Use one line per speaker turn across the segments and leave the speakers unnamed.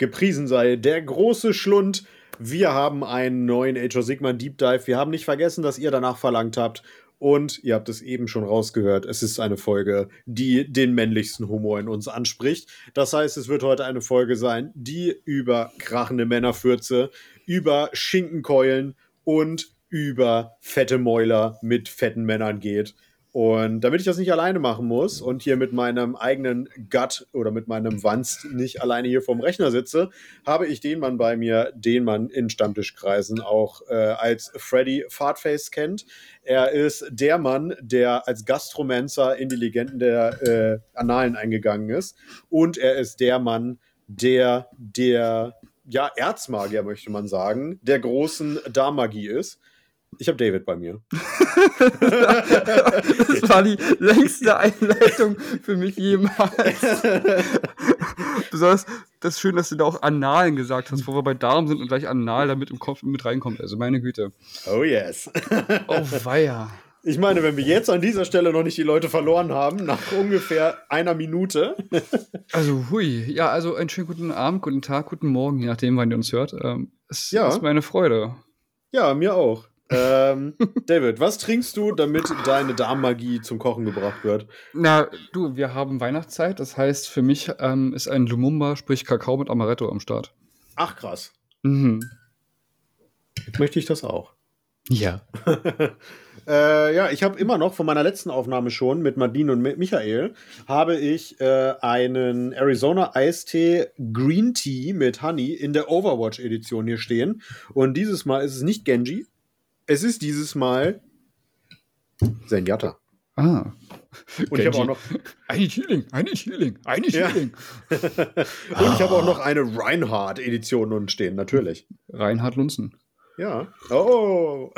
Gepriesen sei der große Schlund. Wir haben einen neuen Age of Sigma Deep Dive. Wir haben nicht vergessen, dass ihr danach verlangt habt. Und ihr habt es eben schon rausgehört, es ist eine Folge, die den männlichsten Humor in uns anspricht. Das heißt, es wird heute eine Folge sein, die über krachende Männerfürze, über Schinkenkeulen und über fette Mäuler mit fetten Männern geht. Und damit ich das nicht alleine machen muss und hier mit meinem eigenen Gut oder mit meinem Wanst nicht alleine hier vorm Rechner sitze, habe ich den Mann bei mir, den man in Stammtischkreisen auch äh, als Freddy Fartface kennt. Er ist der Mann, der als Gastromancer in die Legenden der äh, Annalen eingegangen ist. Und er ist der Mann, der der ja, Erzmagier, möchte man sagen, der großen Darmagie ist. Ich habe David bei mir.
das war die längste Einleitung für mich jemals. Besonders das ist schön, dass du da auch Annalen gesagt hast, wo wir bei Darm sind und gleich Anal damit im Kopf mit reinkommt. Also meine Güte.
Oh yes.
oh weia.
Ich meine, wenn wir jetzt an dieser Stelle noch nicht die Leute verloren haben, nach ungefähr einer Minute.
also, hui. Ja, also einen schönen guten Abend, guten Tag, guten Morgen, je nachdem, wann ihr uns hört. Ähm, es ja. ist meine Freude.
Ja, mir auch ähm, David, was trinkst du, damit deine Darmmagie zum Kochen gebracht wird?
Na, du, wir haben Weihnachtszeit. Das heißt, für mich ähm, ist ein Lumumba, sprich Kakao mit Amaretto am Start.
Ach, krass. Mhm. Jetzt möchte ich das auch.
Ja.
äh, ja, ich habe immer noch von meiner letzten Aufnahme schon mit Madine und Michael habe ich äh, einen Arizona Eistee Green Tea mit Honey in der Overwatch Edition hier stehen. Und dieses Mal ist es nicht Genji, es ist dieses Mal Zenyatta.
Ah.
Und ich habe auch noch.
Eine Healing, eine Healing, eine Healing.
Ja. Und ich habe auch noch eine Reinhardt-Edition unten stehen, natürlich.
Reinhard Lunzen.
Ja. Oh.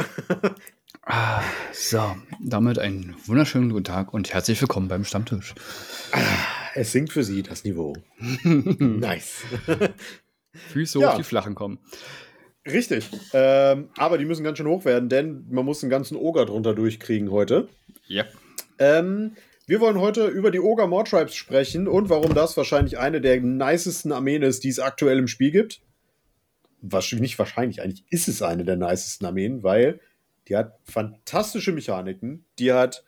ah, so, damit einen wunderschönen guten Tag und herzlich willkommen beim Stammtisch.
Ah, es sinkt für Sie das Niveau. nice.
Füße hoch, ja. die flachen kommen.
Richtig. Ähm, aber die müssen ganz schön hoch werden, denn man muss einen ganzen Oger drunter durchkriegen heute.
Ja.
Ähm, wir wollen heute über die Ogre More Tribes sprechen und warum das wahrscheinlich eine der nicesten Armeen ist, die es aktuell im Spiel gibt. Was, nicht wahrscheinlich, eigentlich ist es eine der nicesten Armeen, weil die hat fantastische Mechaniken, die hat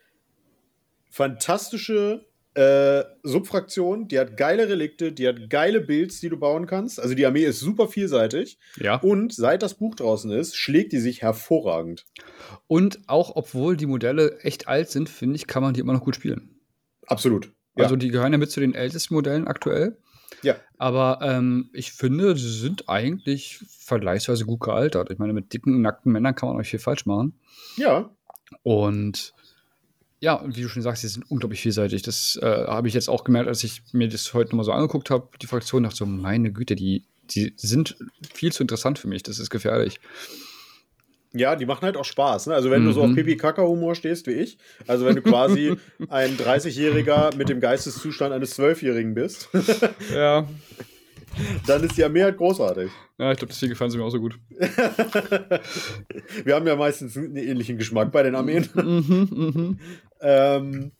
fantastische äh, Subfraktion, die hat geile Relikte, die hat geile Builds, die du bauen kannst. Also die Armee ist super vielseitig.
Ja.
Und seit das Buch draußen ist, schlägt die sich hervorragend.
Und auch obwohl die Modelle echt alt sind, finde ich, kann man die immer noch gut spielen.
Absolut.
Ja. Also die gehören ja mit zu den ältesten Modellen aktuell.
Ja.
Aber ähm, ich finde, sie sind eigentlich vergleichsweise gut gealtert. Ich meine, mit dicken, nackten Männern kann man euch viel falsch machen.
Ja.
Und ja, wie du schon sagst, sie sind unglaublich vielseitig. Das äh, habe ich jetzt auch gemerkt, als ich mir das heute nochmal so angeguckt habe, die Fraktion, dachte so, meine Güte, die, die sind viel zu interessant für mich. Das ist gefährlich.
Ja, die machen halt auch Spaß. Ne? Also wenn mhm. du so auf mhm. Pipi-Kaka-Humor stehst wie ich, also wenn du quasi ein 30-Jähriger mit dem Geisteszustand eines 12-Jährigen bist,
ja.
dann ist die Armee halt großartig.
Ja, ich glaube, deswegen gefallen sie mir auch so gut.
Wir haben ja meistens einen ähnlichen Geschmack bei den Armeen. Mhm, mhm. ähm,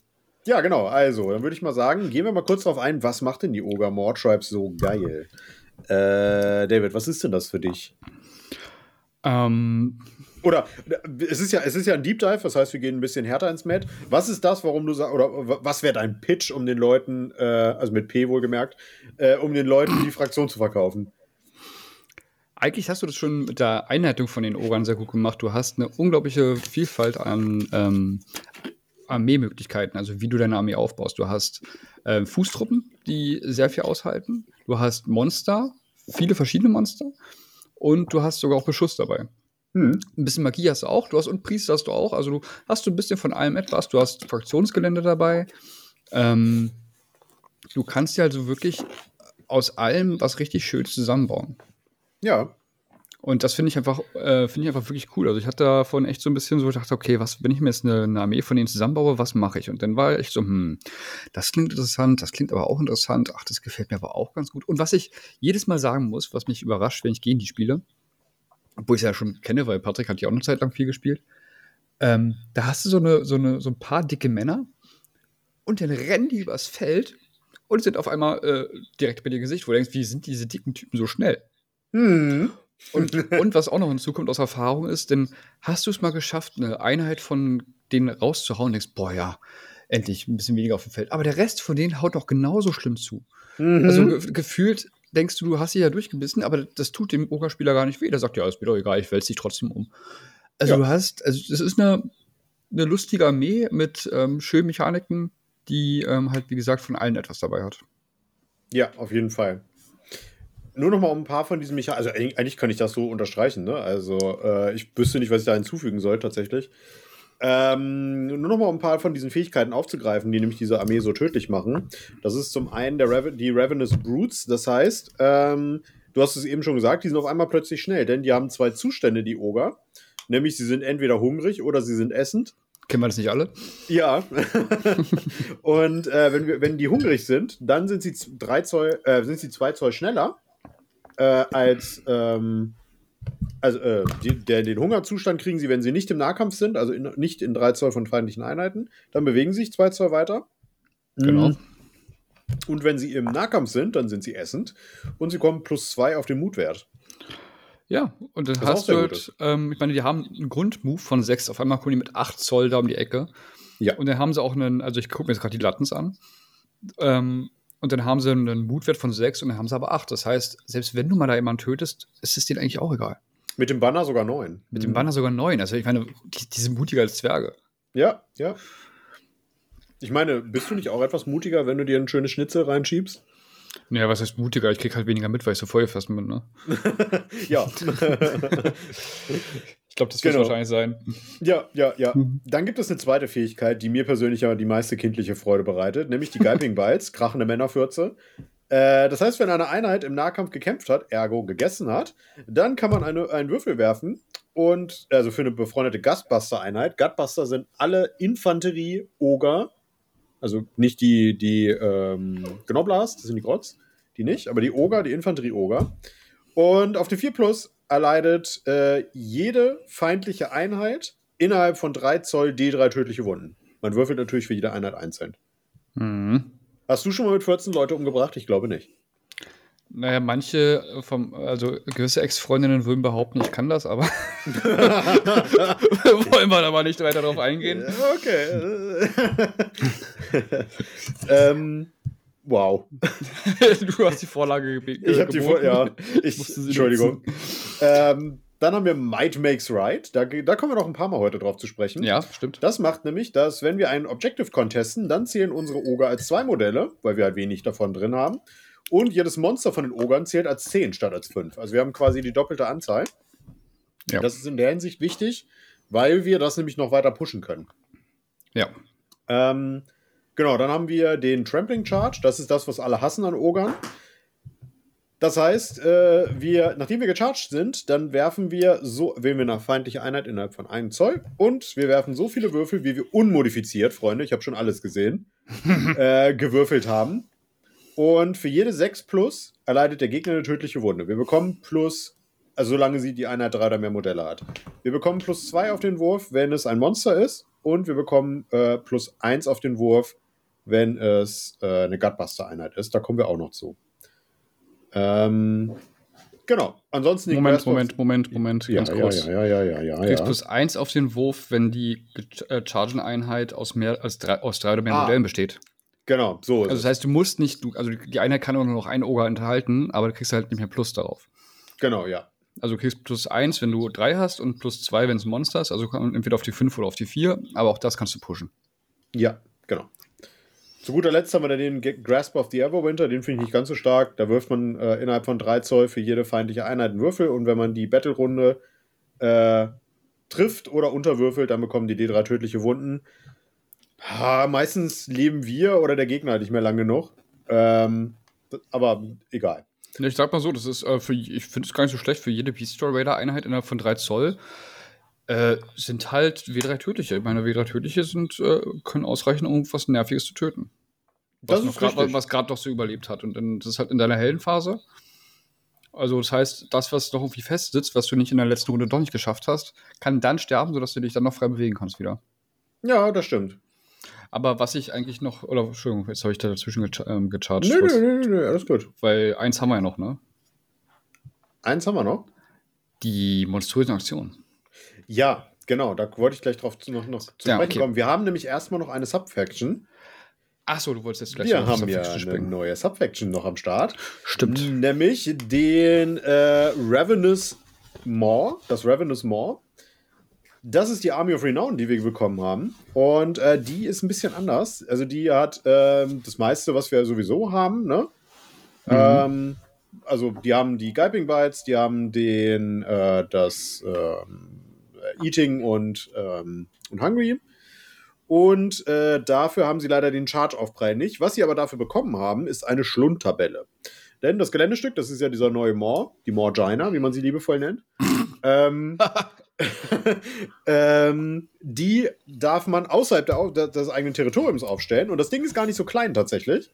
ja, genau. Also, dann würde ich mal sagen, gehen wir mal kurz darauf ein, was macht denn die Ogre More Tribes so geil? Äh, David, was ist denn das für dich?
Ähm.
Oder es ist ja, es ist ja ein Deep Dive, das heißt, wir gehen ein bisschen härter ins Met. Was ist das, warum du sagst, oder was wäre dein Pitch, um den Leuten, äh, also mit P wohlgemerkt, äh, um den Leuten die Fraktion zu verkaufen?
eigentlich hast du das schon mit der Einleitung von den Ogern sehr gut gemacht. Du hast eine unglaubliche Vielfalt an ähm, Armeemöglichkeiten, also wie du deine Armee aufbaust. Du hast äh, Fußtruppen, die sehr viel aushalten. Du hast Monster, viele verschiedene Monster. Und du hast sogar auch Beschuss dabei. Hm. Ein bisschen Magie hast du auch. Du hast und Priester hast du auch. Also du hast du ein bisschen von allem etwas. Du hast Fraktionsgelände dabei. Ähm, du kannst dir also wirklich aus allem was richtig Schönes zusammenbauen.
Ja.
Und das finde ich einfach, äh, finde ich einfach wirklich cool. Also ich hatte davon echt so ein bisschen so gedacht, okay, was, wenn ich mir jetzt eine, eine Armee von denen zusammenbaue, was mache ich? Und dann war ich so, hm, das klingt interessant, das klingt aber auch interessant, ach, das gefällt mir aber auch ganz gut. Und was ich jedes Mal sagen muss, was mich überrascht, wenn ich gegen die spiele, obwohl ich es ja schon kenne, weil Patrick hat ja auch eine Zeit lang viel gespielt, ähm, da hast du so, eine, so, eine, so ein paar dicke Männer und dann rennen die übers Feld und sind auf einmal äh, direkt bei dir Gesicht, wo du denkst, wie sind diese dicken Typen so schnell?
Hm.
Und, und was auch noch hinzukommt aus Erfahrung ist, denn hast du es mal geschafft, eine Einheit von denen rauszuhauen und denkst, boah ja, endlich ein bisschen weniger auf dem Feld. Aber der Rest von denen haut doch genauso schlimm zu.
Mhm.
Also ge gefühlt denkst du, du hast sie ja durchgebissen, aber das tut dem Ogerspieler gar nicht weh. Der sagt, ja, ist mir doch egal, ich wälze dich trotzdem um. Also
Ja.
du hast, also das ist eine, eine lustige Armee mit ähm, schönen Mechaniken, die ähm, halt, wie gesagt, von allen etwas dabei hat.
Ja, auf jeden Fall. Nur noch mal um ein paar von diesen Mechaniken. Also eig- eigentlich kann ich das so unterstreichen. Ne? Also äh, ich wüsste nicht, was ich da hinzufügen soll tatsächlich. Ähm, nur noch mal ein paar von diesen Fähigkeiten aufzugreifen, die nämlich diese Armee so tödlich machen. Das ist zum einen der Raven die Ravenous Brutes. Das heißt, ähm, du hast es eben schon gesagt, die sind auf einmal plötzlich schnell, denn die haben zwei Zustände, die Oger. Nämlich, sie sind entweder hungrig oder sie sind essend.
Kennen wir das nicht alle?
Ja. und äh, wenn, wir, wenn die hungrig sind, dann sind sie drei Zoll, äh, sind sie zwei Zoll schneller äh, als ähm, also äh, die, der, den Hungerzustand kriegen sie, wenn sie nicht im Nahkampf sind, also in, nicht in drei Zoll von feindlichen Einheiten. Dann bewegen sie sich zwei Zoll weiter.
Genau.
Mhm. Und wenn sie im Nahkampf sind, dann sind sie essend und sie kommen plus zwei auf den Mutwert.
Ja, und dann
auch
hast du halt, ähm, ich meine, die haben einen Grundmove von 6, auf einmal kommen die mit 8 Zoll da um die Ecke.
Ja.
Und dann haben sie auch einen, also ich gucke mir jetzt gerade die Lattens an. Ähm, und dann haben sie einen Mutwert von 6 und dann haben sie aber 8. Das heißt, selbst wenn du mal da jemanden tötest, ist es denen eigentlich auch egal.
Mit dem Banner sogar neun.
Mit dem Banner sogar 9. Also ich meine, die, die sind mutiger als Zwerge.
Ja, ja. Ich meine, bist du nicht auch etwas mutiger, wenn du dir ein schönes Schnitzel reinschiebst?
Naja, was heißt mutiger? Ich krieg halt weniger mit, weil ich so feuerfest bin, ne?
ja.
Ich glaube, das
Genau.
wird wahrscheinlich sein.
ja, ja, ja.
Mhm.
Dann gibt es eine zweite Fähigkeit, die mir persönlich aber die meiste kindliche Freude bereitet, nämlich die Gulping Bites, krachende Männerfürze. Äh, das heißt, wenn eine Einheit im Nahkampf gekämpft hat, ergo gegessen hat, dann kann man eine, einen Würfel werfen und, also für eine befreundete Gutbuster-Einheit, Gutbuster sind alle Infanterie-Oger, also nicht die, die ähm, Gnoblars, das sind die Grotz, die nicht, aber die Oger, die Infanterie-Oger. Und auf die 4 Plus erleidet äh, jede feindliche Einheit innerhalb von 3 Zoll D3 tödliche Wunden. Man würfelt natürlich für jede Einheit einzeln.
Mhm.
Hast du schon mal mit 14 Leute umgebracht? Ich glaube nicht.
Naja, manche vom, also gewisse Ex-Freundinnen würden behaupten, ich kann das, aber wollen wir aber nicht weiter darauf eingehen.
Okay. ähm, wow.
du hast die Vorlage gebeten.
Ich habe die vor, ja. Ich, Entschuldigung. Ähm, dann haben wir Might Makes Right. Da, da kommen wir noch ein paar Mal heute drauf zu sprechen.
Ja, stimmt.
Das macht nämlich, dass wenn wir einen Objective contesten, dann zählen unsere Oger als zwei Modelle, weil wir halt wenig davon drin haben. Und jedes Monster von den Ogern zählt als 10 statt als 5. Also wir haben quasi die doppelte Anzahl.
Ja.
Das ist in der Hinsicht wichtig, weil wir das nämlich noch weiter pushen können.
Ja.
Ähm, genau, dann haben wir den Trampling Charge. Das ist das, was alle hassen an Ogern. Das heißt, äh, wir, nachdem wir gecharged sind, dann werfen wir so, wählen wir eine feindliche Einheit innerhalb von einem Zoll und wir werfen so viele Würfel, wie wir unmodifiziert, Freunde, ich habe schon alles gesehen, äh, gewürfelt haben. Und für jede 6 plus erleidet der Gegner eine tödliche Wunde. Wir bekommen plus, also solange sie die Einheit 3 oder mehr Modelle hat. Wir bekommen plus 2 auf den Wurf, wenn es ein Monster ist. Und wir bekommen äh, plus 1 auf den Wurf, wenn es äh, eine Gutbuster-Einheit ist. Da kommen wir auch noch zu. Ähm, genau. Ansonsten
Moment, Moment, Moment, Moment,
Ja,
ganz
ja,
kurz.
ja, ja, ja, ja,
Du kriegst
ja.
plus eins auf den Wurf, wenn die äh, Chargen-Einheit aus mehr als drei, aus drei oder mehr
Ah.
Modellen besteht.
Genau, so ist
Also das heißt, du musst nicht, du, also die Einheit kann auch nur noch einen Oger enthalten, aber du kriegst halt nicht mehr Plus darauf.
Genau, ja.
Also du kriegst plus eins, wenn du drei hast und plus zwei, wenn es ein Monster ist. Also entweder auf die fünf oder auf die vier, aber auch das kannst du pushen.
Ja, genau. Zu guter Letzt haben wir dann den Grasp of the Everwinter, den finde ich nicht ganz so stark. Da wirft man äh, innerhalb von 3 Zoll für jede feindliche Einheit einen Würfel und wenn man die Battle-Runde äh, trifft oder unterwürfelt, dann bekommen die D3 tödliche Wunden. Ha, meistens leben wir oder der Gegner halt nicht mehr lang genug. Ähm, aber egal.
Ja, Ich sag mal so, das ist äh, für, ich finde es gar nicht so schlecht für jede Beast Raider Einheit innerhalb von 3 Zoll. Äh, sind halt W3 tödliche. Ich meine, W3 tödliche sind, äh, können ausreichen, um was Nerviges zu töten. Was gerade noch so überlebt hat. Und dann, das ist halt in deiner Heldenphase. Also, das heißt, das, was noch irgendwie fest sitzt, was du nicht in der letzten Runde doch nicht geschafft hast, kann dann sterben, sodass du dich dann noch frei bewegen kannst wieder.
Ja, das stimmt.
Aber was ich eigentlich noch, oder Entschuldigung, jetzt habe ich da dazwischen ge ähm, gecharged.
Nö,
was-
nö, nö, nö, alles gut.
Weil eins haben wir ja noch, ne?
Eins haben wir noch.
Die monströsen Aktionen.
Ja, genau, da wollte ich gleich drauf zu, noch, noch zu
Ja,
sprechen
okay.
kommen. Wir haben nämlich erstmal noch eine Subfaction.
Ach so, du wolltest jetzt gleich
Wir haben ja eine neue Subfaction noch am Start.
Stimmt.
Nämlich den äh, Ravenous Maw, das Ravenous Maw. Das ist die Army of Renown, die wir bekommen haben. Und äh, die ist ein bisschen anders. Also die hat ähm, das meiste, was wir sowieso haben. Ne? Ähm, also die haben die Gulping Bites, die haben den äh, das ähm, Eating und, ähm, und Hungry. Und äh, dafür haben sie leider den Charge-Aufprall nicht. Was sie aber dafür bekommen haben, ist eine Schlundtabelle. Denn das Geländestück, das ist ja dieser neue Maw, die Mawgina, wie man sie liebevoll nennt. ähm, ähm, die darf man außerhalb der, des eigenen Territoriums aufstellen. Und das Ding ist gar nicht so klein tatsächlich.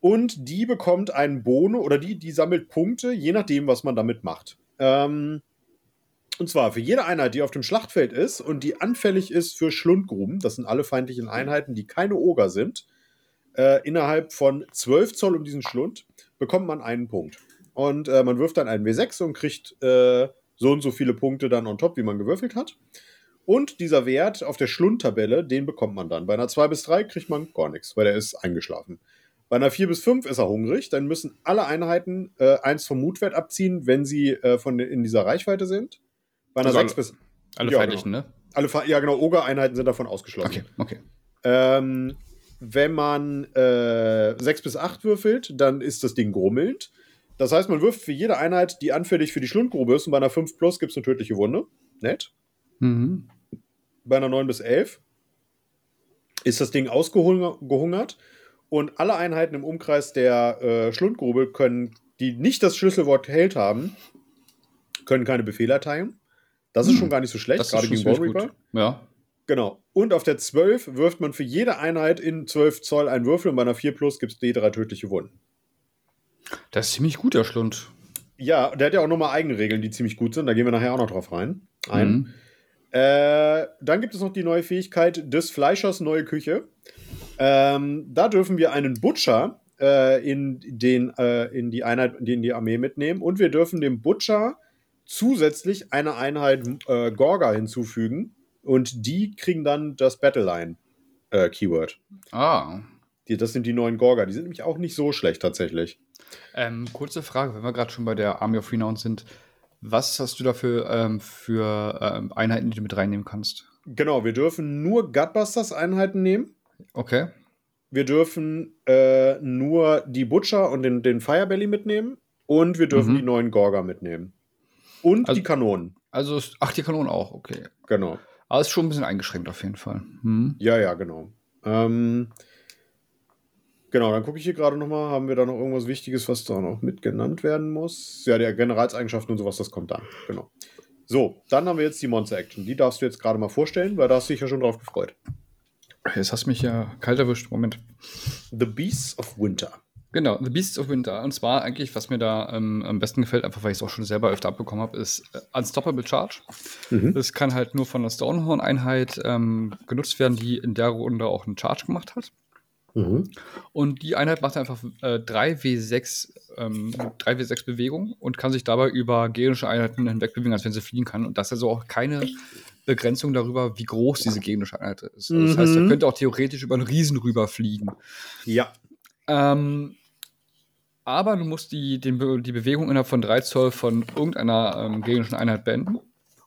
Und die bekommt einen Bono oder die, die sammelt Punkte, je nachdem, was man damit macht. Ähm, und zwar für jede Einheit, die auf dem Schlachtfeld ist und die anfällig ist für Schlundgruben, das sind alle feindlichen Einheiten, die keine Oger sind, äh, innerhalb von 12 Zoll um diesen Schlund, bekommt man einen Punkt. Und äh, man wirft dann einen W6 und kriegt äh, so und so viele Punkte dann on top, wie man gewürfelt hat. Und dieser Wert auf der Schlundtabelle, den bekommt man dann. Bei einer 2 bis 3 kriegt man gar nichts, weil er ist eingeschlafen. Bei einer 4 bis 5 ist er hungrig, dann müssen alle Einheiten äh, eins vom Mutwert abziehen, wenn sie äh, von, in dieser Reichweite sind. Bei einer
Also
6 bis.
Alle
Ja,
feindlichen, ne?
Alle, ja, genau, Oger-Einheiten sind davon ausgeschlossen.
Okay, okay.
Ähm, wenn man äh, 6 bis 8 würfelt, dann ist das Ding grummelnd. Das heißt, man wirft für jede Einheit, die anfällig für die Schlundgrube ist, und bei einer 5 plus gibt es eine tödliche Wunde. Nett.
Mhm.
Bei einer 9 bis 11 ist das Ding ausgehungert und alle Einheiten im Umkreis der äh, Schlundgrube können, die nicht das Schlüsselwort Held haben, können keine Befehle erteilen. Das ist
Hm.
schon gar nicht so schlecht,
Das
gerade gegen Bone
ziemlich
Reaper.
gut. Ja.
Genau. Und auf der 12 wirft man für jede Einheit in 12 Zoll einen Würfel und bei einer 4 plus gibt es D3 tödliche Wunden.
Das ist ziemlich gut, der Schlund.
Ja, der hat ja auch nochmal Eigenregeln, die ziemlich gut sind. Da gehen wir nachher auch noch drauf rein. Ein.
Mhm.
Äh, dann gibt es noch die neue Fähigkeit des Fleischers neue Küche. Ähm, da dürfen wir einen Butcher äh, in, den, äh, in die Einheit, in die Armee mitnehmen und wir dürfen dem Butcher zusätzlich eine Einheit äh, Gorga hinzufügen und die kriegen dann das Battleline äh, Keyword.
Ah.
Die, das sind die neuen Gorga. Die sind nämlich auch nicht so schlecht tatsächlich.
Ähm, kurze Frage, wenn wir gerade schon bei der Army of Renown sind. Was hast du dafür ähm, für ähm, Einheiten, die du mit reinnehmen kannst?
Genau, wir dürfen nur Gutbusters Einheiten nehmen.
Okay.
Wir dürfen äh, nur die Butcher und den, den Firebelly mitnehmen. Und wir dürfen
Mhm.
die neuen Gorga mitnehmen. Und
Also-
die Kanonen.
Also, ach, die Kanonen auch, okay.
Genau.
Aber ist schon ein bisschen eingeschränkt auf jeden Fall. Hm.
Ja, ja, genau. Ähm, genau, dann gucke ich hier gerade nochmal. Haben wir da noch irgendwas Wichtiges, was da noch mit genannt werden muss? Ja, der Generalseigenschaften und sowas, das kommt dann. Genau. So, dann haben wir jetzt die Monster Action. Die darfst du jetzt gerade mal vorstellen, weil da hast du dich ja schon drauf gefreut.
Jetzt hast du mich ja kalt erwischt. Moment.
The Beasts of Winter.
Genau, The Beasts of Winter. Und zwar eigentlich, was mir da ähm, am besten gefällt, einfach weil ich es auch schon selber öfter abbekommen habe, ist äh, Unstoppable Charge.
Mhm.
Das kann halt nur von einer Stonehorn-Einheit ähm, genutzt werden, die in der Runde auch einen Charge gemacht hat.
Mhm.
Und die Einheit macht einfach äh, 3W6, ähm, 3W6 Bewegung und kann sich dabei über gegnerische Einheiten hinweg bewegen, als wenn sie fliegen kann. Und das ist also auch keine Begrenzung darüber, wie groß diese gegnerische Einheit ist. Also das heißt, er
Mhm.
könnte auch theoretisch über einen Riesen rüberfliegen.
Ja.
Ähm, aber du musst die, den, die Bewegung innerhalb von 3 Zoll von irgendeiner ähm, gegnerischen Einheit beenden.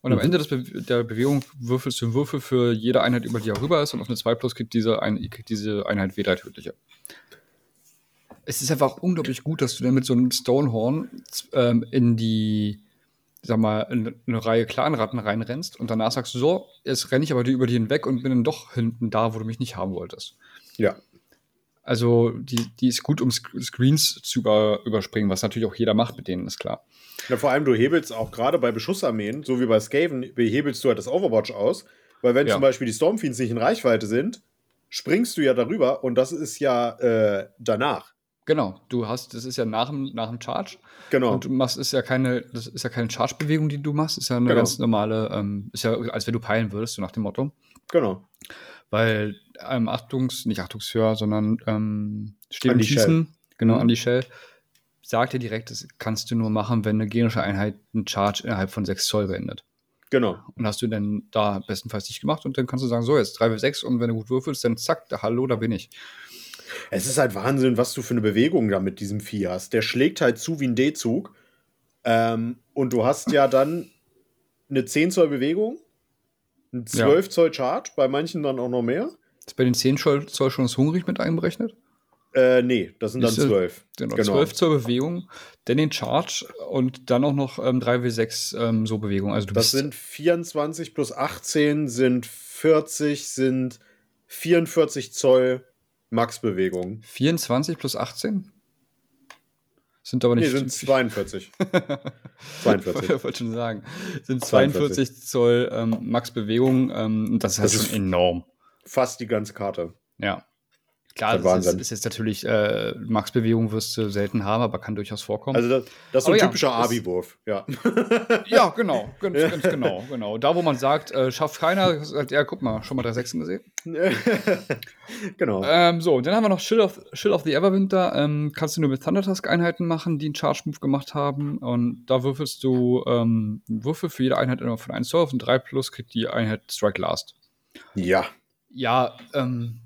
Und am
Mhm.
Ende des Be der Bewegung würfelst du einen Würfel für jede Einheit, über die er rüber ist. Und auf eine 2 plus kriegt diese, ein, kriegt diese Einheit W3 tödliche. Es ist einfach unglaublich gut, dass du dann mit so einem Stonehorn ähm, in die, sag mal, in eine Reihe Clanratten reinrennst und danach sagst du so, jetzt renne ich aber die über die hinweg und bin dann doch hinten da, wo du mich nicht haben wolltest.
Ja.
Also die, die ist gut, um Sc- Screens zu über, überspringen, was natürlich auch jeder macht mit denen, ist klar.
Ja, vor allem, du hebelst auch gerade bei Beschussarmeen, so wie bei Skaven, hebelst du halt das Overwatch aus. Weil wenn
Ja.
zum Beispiel die Stormfiends nicht in Reichweite sind, springst du ja darüber und das ist ja äh, danach.
Genau, du hast, das ist ja nach dem, nach dem Charge.
Genau.
Und du machst, ist ja keine, das ist ja keine Charge-Bewegung, die du machst, ist ja eine
Genau.
ganz normale, ähm, ist ja, als wenn du peilen würdest, so nach dem Motto.
genau.
Weil ähm, Achtungs-, nicht Achtungshörer, sondern ähm, Stehen und
Andy Shell.
Schießen, genau,
Mhm.
Andy Shell, sagt dir direkt, das kannst du nur machen, wenn eine gegnerische Einheit einen Charge innerhalb von 6 Zoll beendet.
Genau.
Und hast du dann da bestenfalls nicht gemacht und dann kannst du sagen, so, jetzt 3W6 und wenn du gut würfelst, dann zack, da, hallo, da bin ich.
Es ist halt Wahnsinn, was du für eine Bewegung da mit diesem Vieh hast. Der schlägt halt zu wie ein D-Zug. Ähm, und du hast ja dann eine 10 Zoll Bewegung, ein 12 Zoll Charge, bei manchen dann auch noch mehr.
Ist bei den 10 Zoll Zoll schon das Hungrig mit einberechnet?
Äh, nee, das sind dann
Siehste,
12.
Genau, 12 Zoll Bewegung, dann den Charge und dann auch noch ähm, 3W6 ähm, so Bewegung. Also du
Das sind 24 plus 18 sind 40, sind 44 Zoll Max-Bewegung.
24 plus 18? Sind aber
Nee,
nicht.
sind 42. 42.
Ich wollte schon sagen. Sind
42
42 Zoll ähm, Max-Bewegung. Ähm, und das ist halt
Das
schon enorm.
Fast die ganze Karte.
Ja. Klar,
Das ist
das ist, jetzt natürlich, äh, Max-Bewegung wirst du selten haben, aber kann durchaus vorkommen.
Also, das, das ist so
Aber
ein
ja,
typischer Abi-Wurf. Ja.
ja, genau, ganz, ganz genau, genau. Da, wo man sagt, äh, schafft keiner, sagt, ja, guck mal, schon mal drei Sechsen gesehen.
genau.
Ähm, so, dann haben wir noch Shield of, Shield of the Everwinter. Ähm, kannst du nur mit Thundertusk-Einheiten machen, die einen Charge-Move gemacht haben. Und da würfelst du ähm, einen Würfel für jede Einheit immer von 1 Zoll auf und 3 plus kriegt die Einheit Strike Last.
ja.
Ja, ähm,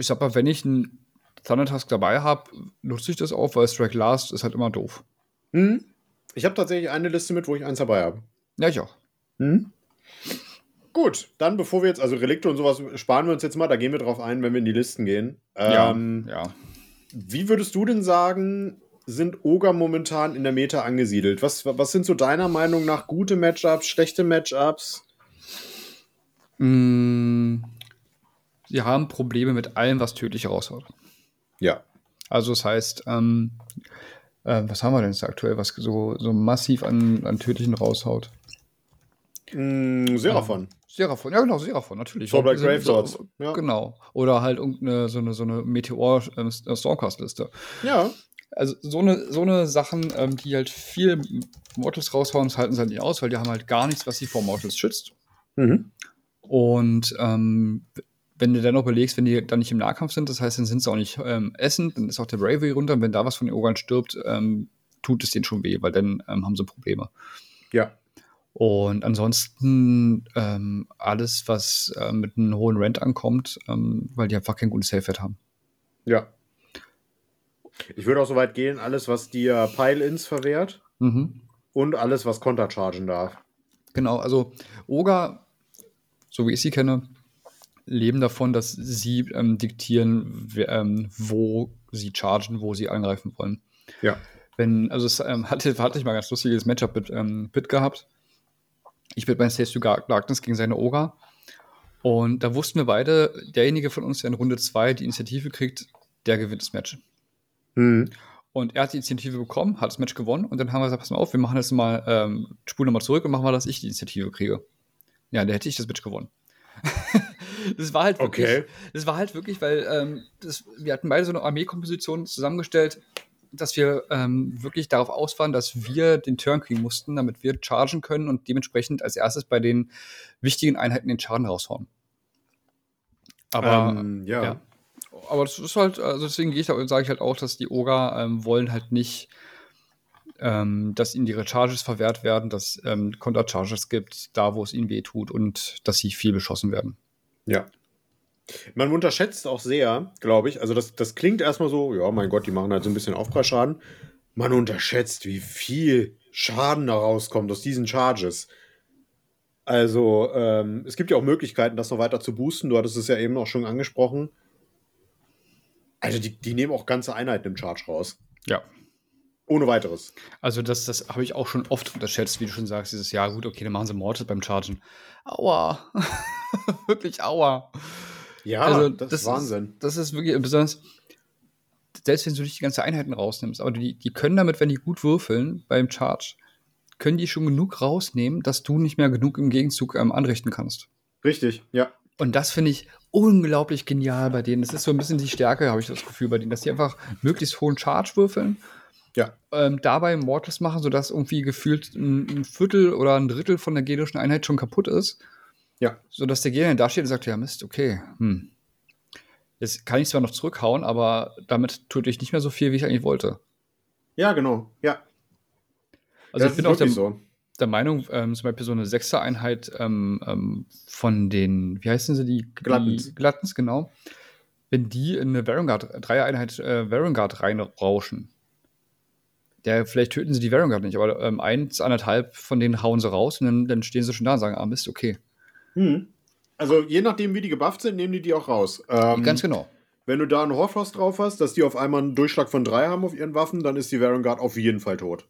ich sag mal, wenn ich einen Thundertusk dabei habe, nutze ich das auch, weil Strike Last ist halt immer doof.
Hm? Ich habe tatsächlich eine Liste mit, wo ich eins dabei habe.
Ja, ich auch.
Hm? Gut, dann bevor wir jetzt, also Relikte und sowas sparen wir uns jetzt mal, da gehen wir drauf ein, wenn wir in die Listen gehen. Ähm,
ja, ja.
Wie würdest du denn sagen, sind Oger momentan in der Meta angesiedelt? Was, was sind so deiner Meinung nach gute Matchups, schlechte Matchups?
Mm, Sie haben Probleme mit allem, was tödlich raushaut.
Ja.
Also das heißt, ähm, äh, was haben wir denn jetzt aktuell, was so, so massiv an, an tödlichen raushaut?
Mm, Seraphon.
Seraphon, ja genau, Seraphon, natürlich.
Soulblight
Sind-
Gravelords,
so-
ja.
Genau. Oder halt irgendeine so eine, so eine Meteor-Stormcast-Liste.
Ja.
Also so eine, so eine Sachen, ähm, die halt viel Mortals raushauen, das halten sie halt nicht aus, weil die haben halt gar nichts, was sie vor Mortals schützt.
Mhm.
Und ähm, wenn du dann noch überlegst, wenn die dann nicht im Nahkampf sind, das heißt, dann sind sie auch nicht ähm, essend, dann ist auch der Bravery runter. Und wenn da was von den Ogern stirbt, ähm, tut es denen schon weh, weil dann ähm, haben sie Probleme.
Ja.
Und ansonsten ähm, alles, was äh, mit einem hohen Rent ankommt, ähm, weil die einfach kein gutes Safe-Wert haben.
Ja. Ich würde auch so weit gehen, alles, was dir Pile-Ins verwehrt
Mhm.
und alles, was Konter chargen darf.
Genau, also Oga, so wie ich sie kenne, leben davon, dass sie ähm, diktieren, ähm, wo sie chargen, wo sie angreifen wollen.
Ja.
Wenn, also es ähm, hatte, hatte ich mal ein ganz lustiges Matchup mit ähm, Pitt gehabt. Ich mit meinem Stage to Darkness gegen seine Oga. Und da wussten wir beide, derjenige von uns, der in Runde 2 die Initiative kriegt, der gewinnt das Match.
Mhm.
Und er hat die Initiative bekommen, hat das Match gewonnen und dann haben wir gesagt, pass mal auf, wir machen jetzt mal, ähm, spulen nochmal zurück und machen mal, dass ich die Initiative kriege. Ja, da hätte ich das Match gewonnen. das war halt wirklich,
Okay.
das war halt wirklich, weil ähm, das, wir hatten beide so eine Armeekomposition zusammengestellt, dass wir ähm, wirklich darauf aus waren, dass wir den Turn kriegen mussten, damit wir chargen können und dementsprechend als erstes bei den wichtigen Einheiten den Schaden raushauen. Aber
Ähm, ja.
ja. Aber das ist halt, also deswegen gehe ich sage ich halt auch, dass die Oga ähm, wollen halt nicht, ähm, dass ihnen ihre Charges verwehrt werden, dass ähm, Counter-Charges gibt, da wo es ihnen weh tut und dass sie viel beschossen werden.
Ja. Man unterschätzt auch sehr, glaube ich, also das, das klingt erstmal so, ja, mein Gott, die machen halt so ein bisschen Aufpreisschaden. Man unterschätzt, wie viel Schaden da rauskommt aus diesen Charges. Also, ähm, es gibt ja auch Möglichkeiten, das noch weiter zu boosten. Du hattest es ja eben auch schon angesprochen. Also, die, die nehmen auch ganze Einheiten im Charge raus.
Ja.
Ohne weiteres.
Also das, das habe ich auch schon oft unterschätzt, wie du schon sagst, dieses Jahr, gut, okay, dann machen sie Mortis beim Chargen. Aua. wirklich aua.
Ja,
also
das, ist Wahnsinn.
das ist wirklich besonders, selbst wenn du nicht die ganze Einheiten rausnimmst, aber die, die können damit, wenn die gut würfeln beim Charge, können die schon genug rausnehmen, dass du nicht mehr genug im Gegenzug ähm, anrichten kannst.
Richtig, ja.
Und das finde ich unglaublich genial bei denen. Das ist so ein bisschen die Stärke, habe ich das Gefühl bei denen, dass die einfach möglichst hohen Charge würfeln,
Ja.
ähm, dabei Mortals machen, sodass irgendwie gefühlt ein, ein Viertel oder ein Drittel von der gegnerischen Einheit schon kaputt ist.
Ja.
So dass der Gegner da steht und sagt, ja Mist, okay, hm. Jetzt kann ich zwar noch zurückhauen, aber damit tue ich nicht mehr so viel, wie ich eigentlich wollte.
Ja, genau. Ja.
Also
Das
ich bin auch der,
so.
der Meinung, ähm, zum Beispiel so eine Sechser-Einheit ähm, ähm, von den, wie heißen sie, die
Gluttons.
Die Gluttons, genau. Wenn die in eine Varungard, Dreier-Einheit äh, Varungard reinrauschen, der, vielleicht töten sie die Varungard nicht, aber ähm, eins, anderthalb von denen hauen sie raus und dann, dann stehen sie schon da und sagen, ah Mist, okay.
Hm. Also je nachdem, wie die gebufft sind, nehmen die die auch raus. Ähm,
Ganz genau.
Wenn du da einen Horfrost drauf hast, dass die auf einmal einen Durchschlag von drei haben auf ihren Waffen, dann ist die Varangard auf jeden Fall tot.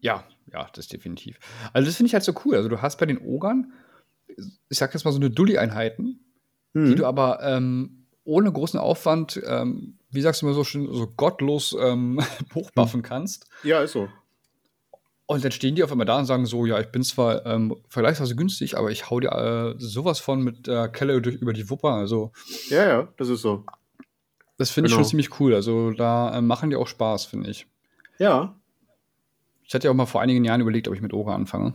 Ja, ja, das definitiv. Also das finde ich halt so cool. Also du hast bei den Ogern, ich sag jetzt mal so eine Dulli-Einheiten,
Hm.
die du aber ähm, ohne großen Aufwand, ähm, wie sagst du mal so schön, so gottlos ähm, hochbuffen kannst.
Ja, ist so.
Und dann stehen die auf einmal da und sagen so, ja, ich bin zwar ähm, vergleichsweise günstig, aber ich hau dir äh, sowas von mit der Kelle durch, über die Wupper. Also
Ja, ja, das ist so.
das finde ich
Genau.
schon ziemlich cool. Also da äh, machen die auch Spaß, finde ich.
Ja.
Ich hatte ja auch mal vor einigen Jahren überlegt, ob ich mit Oger anfange.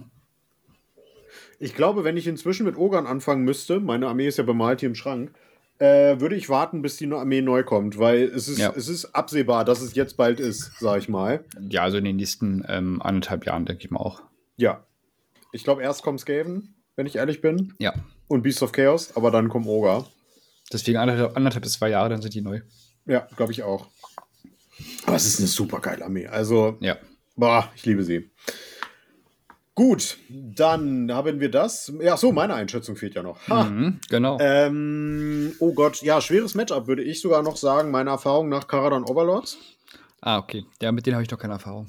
Ich glaube, wenn ich inzwischen mit Ogern anfangen müsste, meine Armee ist ja bemalt hier im Schrank, äh, würde ich warten, bis die Armee neu kommt, weil es ist,
Ja.
es ist absehbar, dass es jetzt bald ist, sag ich mal.
Ja, also in den nächsten ähm, anderthalb Jahren, denke ich mal auch.
Ja. Ich glaube, erst kommt Skaven, wenn ich ehrlich bin,
Ja.
und Beast of Chaos, aber dann kommt Oger.
Deswegen anderthalb, anderthalb bis zwei Jahre, dann sind die neu.
Ja, glaube ich auch. Aber es ist eine super geile Armee. Also,
Ja.
boah, ich liebe sie. Gut, dann haben wir das. Ja, so, meine Einschätzung fehlt ja noch.
Mhm, genau.
Ähm, oh Gott, ja, schweres Matchup, würde ich sogar noch sagen, meiner Erfahrung nach Karadan Overlords.
ah, okay. Ja, mit denen habe ich noch keine Erfahrung.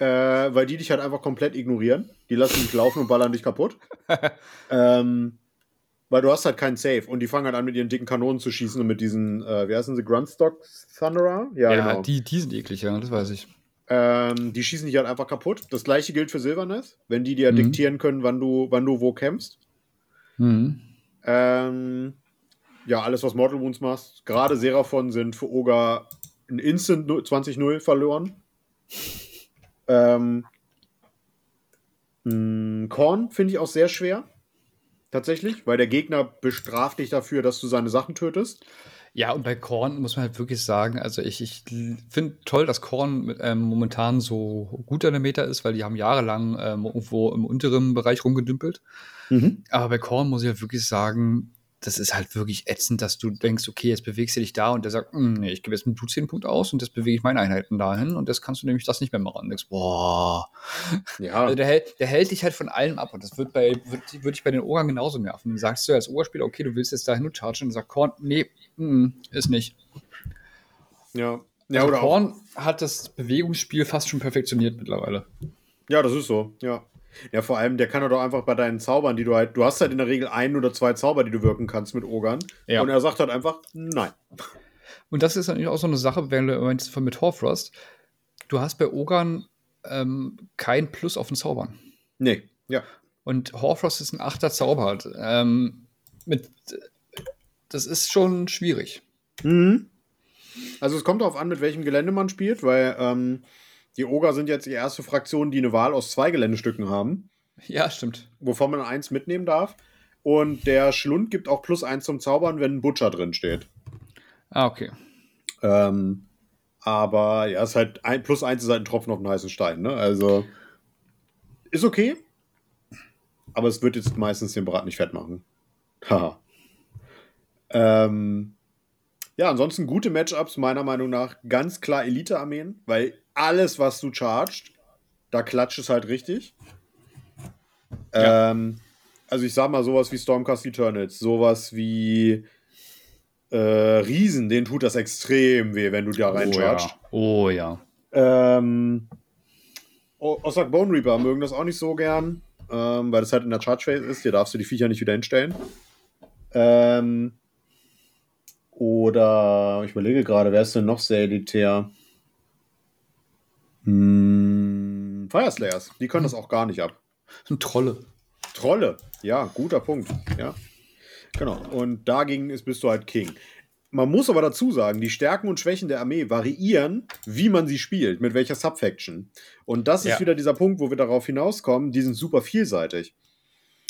Äh, weil die dich halt einfach komplett ignorieren. Die lassen dich laufen und ballern dich kaputt. ähm, weil du hast halt keinen Safe und die fangen halt an, mit ihren dicken Kanonen zu schießen und mit diesen, äh, wie heißen sie, Grundstock Thunderer? Ja,
Ja,
genau.
die, die sind eklig, ja, das weiß ich.
Ähm, die schießen dich halt einfach kaputt. Das gleiche gilt für Silverness, wenn die dir
Mhm.
diktieren können, wann du, wann du wo kämpfst.
Mhm.
Ähm, ja, alles, was Mortal Wounds machst. Gerade Seraphon sind für Oga ein Instant 0 20-0 verloren. Ähm, mh, Korn finde ich auch sehr schwer. Tatsächlich, weil der Gegner bestraft dich dafür, dass du seine Sachen tötest.
Ja, und bei Korn muss man halt wirklich sagen, also ich, ich finde toll, dass Korn mit, ähm, momentan so gut an der Meter ist, weil die haben jahrelang ähm, irgendwo im unteren Bereich rumgedümpelt. Aber bei Korn muss ich halt wirklich sagen, das ist halt wirklich ätzend, dass du denkst, okay, jetzt bewegst du dich da und der sagt, "Hm, nee, ich gebe jetzt einen du 10 Punkt aus und das bewege ich meine Einheiten dahin und das kannst du nämlich das nicht mehr machen. Und denkst, boah.
Ja,
Also der, hält, der hält dich halt von allem ab und das wird bei wird, würde ich bei den Ogern genauso nerven. Dann sagst du als Ogerspieler, okay, du willst jetzt dahin und chargen und sagt Korn, nee, mm, ist nicht.
ja. Ja,
Also Korn hat das Bewegungsspiel fast schon perfektioniert mittlerweile.
ja, das ist so, ja. Ja, vor allem, der kann doch einfach bei deinen Zaubern, die du halt, du hast halt in der Regel ein oder zwei Zauber, die du wirken kannst mit Ogern.
Ja.
Und er sagt halt einfach, nein.
Und das ist natürlich auch so eine Sache, wenn du meinst von mit Horfrost, du hast bei Ogern ähm, kein Plus auf den Zaubern.
Nee, ja.
Und Horfrost ist ein achter Zauber. Ähm, mit, das ist schon schwierig.
Mhm. Also es kommt darauf an, mit welchem Gelände man spielt, weil ähm, die Oger sind jetzt die erste Fraktion, die eine Wahl aus zwei Geländestücken haben,
Ja, stimmt.
wovon man eins mitnehmen darf. Und der Schlund gibt auch plus eins zum Zaubern, wenn ein Butcher drin steht.
Ah, okay.
Ähm, aber ja, ist halt ein, plus eins ist halt ein Tropfen auf den heißen Stein, ne? Also ist okay. Aber es wird jetzt meistens den Brat nicht fett machen. Haha. ähm, ja, ansonsten gute Matchups, meiner Meinung nach. Ganz klar Elite-Armeen, weil alles, was du charged, da klatscht es halt richtig.
Ja.
Ähm, also ich sag mal sowas wie Stormcast Eternals, sowas wie äh, Riesen, denen tut das extrem weh, wenn du da
Oh
reinchargst.
ja. Oh ja.
Ähm, O- Ossak Bone Reaper mögen das auch nicht so gern, ähm, weil das halt in der Charge Phase ist. Hier darfst du die Viecher nicht wieder hinstellen. Ähm, oder ich überlege gerade, wer ist denn noch sehr elitär? Hm, Fireslayers, die können das auch gar nicht ab.
Trolle.
Trolle, ja, guter Punkt. Ja. Genau. Und dagegen ist, bist du halt King. Man muss aber dazu sagen, die Stärken und Schwächen der Armee variieren, wie man sie spielt, mit welcher Subfaction. Und das ist
Ja.
wieder dieser Punkt, wo wir darauf hinauskommen, die sind super vielseitig.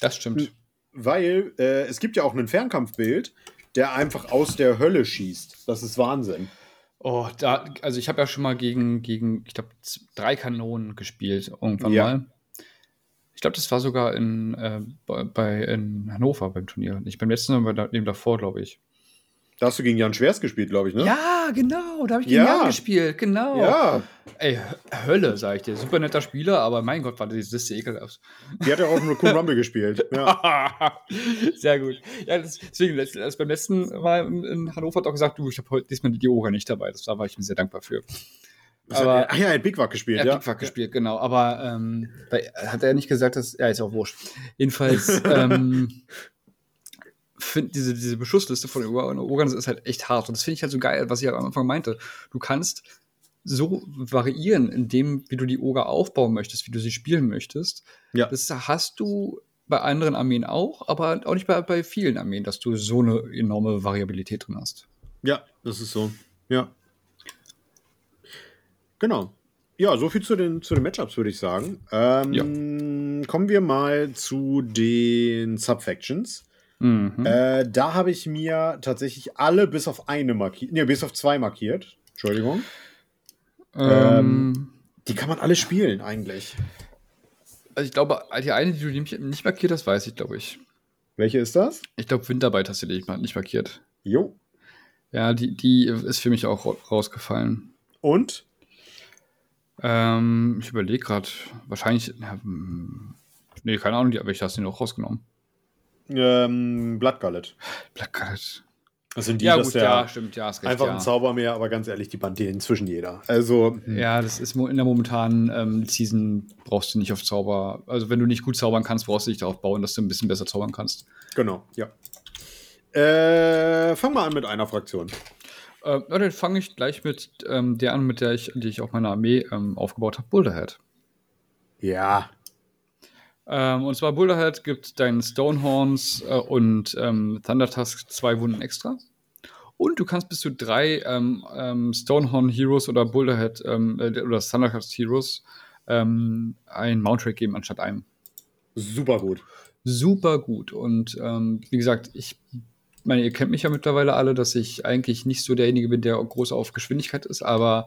Das stimmt.
weil äh, es gibt ja auch ein Fernkampfbild, der einfach aus der Hölle schießt. Das ist Wahnsinn.
Oh, da, also ich habe ja schon mal gegen, gegen ich glaube, drei Kanonen gespielt, irgendwann
Ja.
mal. Ich glaube, das war sogar in, äh, bei, in Hannover beim Turnier. Nicht beim letzten, sondern bei dem davor, glaube ich.
Da hast du gegen Jan Schwers gespielt, glaube ich, ne?
Ja, genau, da habe ich
Ja.
gegen Jan gespielt, genau.
Ja,
Ey, Hö- Hölle, sag ich dir. Super netter Spieler, aber mein Gott, war die Liste ekelhaft.
die hat ja auch im Raccoon Rumble gespielt. Ja.
Sehr gut. Ja, das, deswegen, als beim letzten Mal in, Hannover hat auch gesagt, du, ich habe heute diesmal die Oga nicht dabei. Das, da war ich mir sehr dankbar für.
Das
Aber-
hat, ach ja, er hat Big Wack gespielt,
Er
ja.
hat Big Fuck gespielt, genau. Aber ähm, hat er nicht gesagt, dass. Ja, ist auch wurscht. Jedenfalls, ähm, find, diese, diese Beschussliste von Urgans ist halt echt hart. Und das finde ich halt so geil, was ich am Anfang meinte. Du kannst so variieren, in dem, wie du die Oga aufbauen möchtest, wie du sie spielen möchtest.
Ja.
Das hast du bei anderen Armeen auch, aber auch nicht bei, bei vielen Armeen, dass du so eine enorme Variabilität drin hast.
Ja, das ist so. Ja. Genau. Ja, so viel zu den, zu den Matchups, würde ich sagen. Ähm, Kommen wir mal zu den Subfactions.
Mhm.
Äh, da habe ich mir tatsächlich alle bis auf eine markiert. Ne, bis auf zwei markiert. Entschuldigung.
ähm,
Die kann man alle spielen, eigentlich.
Also ich glaube, die eine, die du nicht markiert hast, weiß ich, glaube ich.
Welche ist das?
Ich glaube, Winterarbeit hast du nicht nicht markiert.
Jo.
Ja, die, die ist für mich auch ra- rausgefallen.
Und?
Ähm, ich überlege gerade, wahrscheinlich. Ja, hm, nee, keine Ahnung, die, aber ich hast du noch rausgenommen.
Ähm, Blood Gullet.
Black Card.
Das sind die,
Ja, gut,
der
ja, stimmt, ja, ist recht,
einfach
ja.
ein Zaubermeer, aber ganz ehrlich, die Band inzwischen jeder. Also,
Ja, das ist in der momentanen ähm, Season brauchst du nicht auf Zauber. Also, wenn du nicht gut zaubern kannst, brauchst du dich darauf bauen, dass du ein bisschen besser zaubern kannst.
genau, ja. Äh, fang mal an mit einer Fraktion.
Äh, na, dann fange ich gleich mit ähm, der an, mit der ich, die ich auch meine Armee ähm, aufgebaut habe, Boulderhead.
Ja.
Ähm, und zwar Boulderhead gibt deinen Stonehorns äh, und ähm, Thunder Tusk zwei Wunden extra. Und du kannst bis zu drei ähm, ähm, Stonehorn Heroes oder Boulderhead ähm, äh, oder Thunder Tusk Heroes ähm, ein Mount Rate geben anstatt einem.
Super gut.
Super gut. Und ähm, wie gesagt, ich meine, ihr kennt mich ja mittlerweile alle, dass ich eigentlich nicht so derjenige bin, der groß auf Geschwindigkeit ist, aber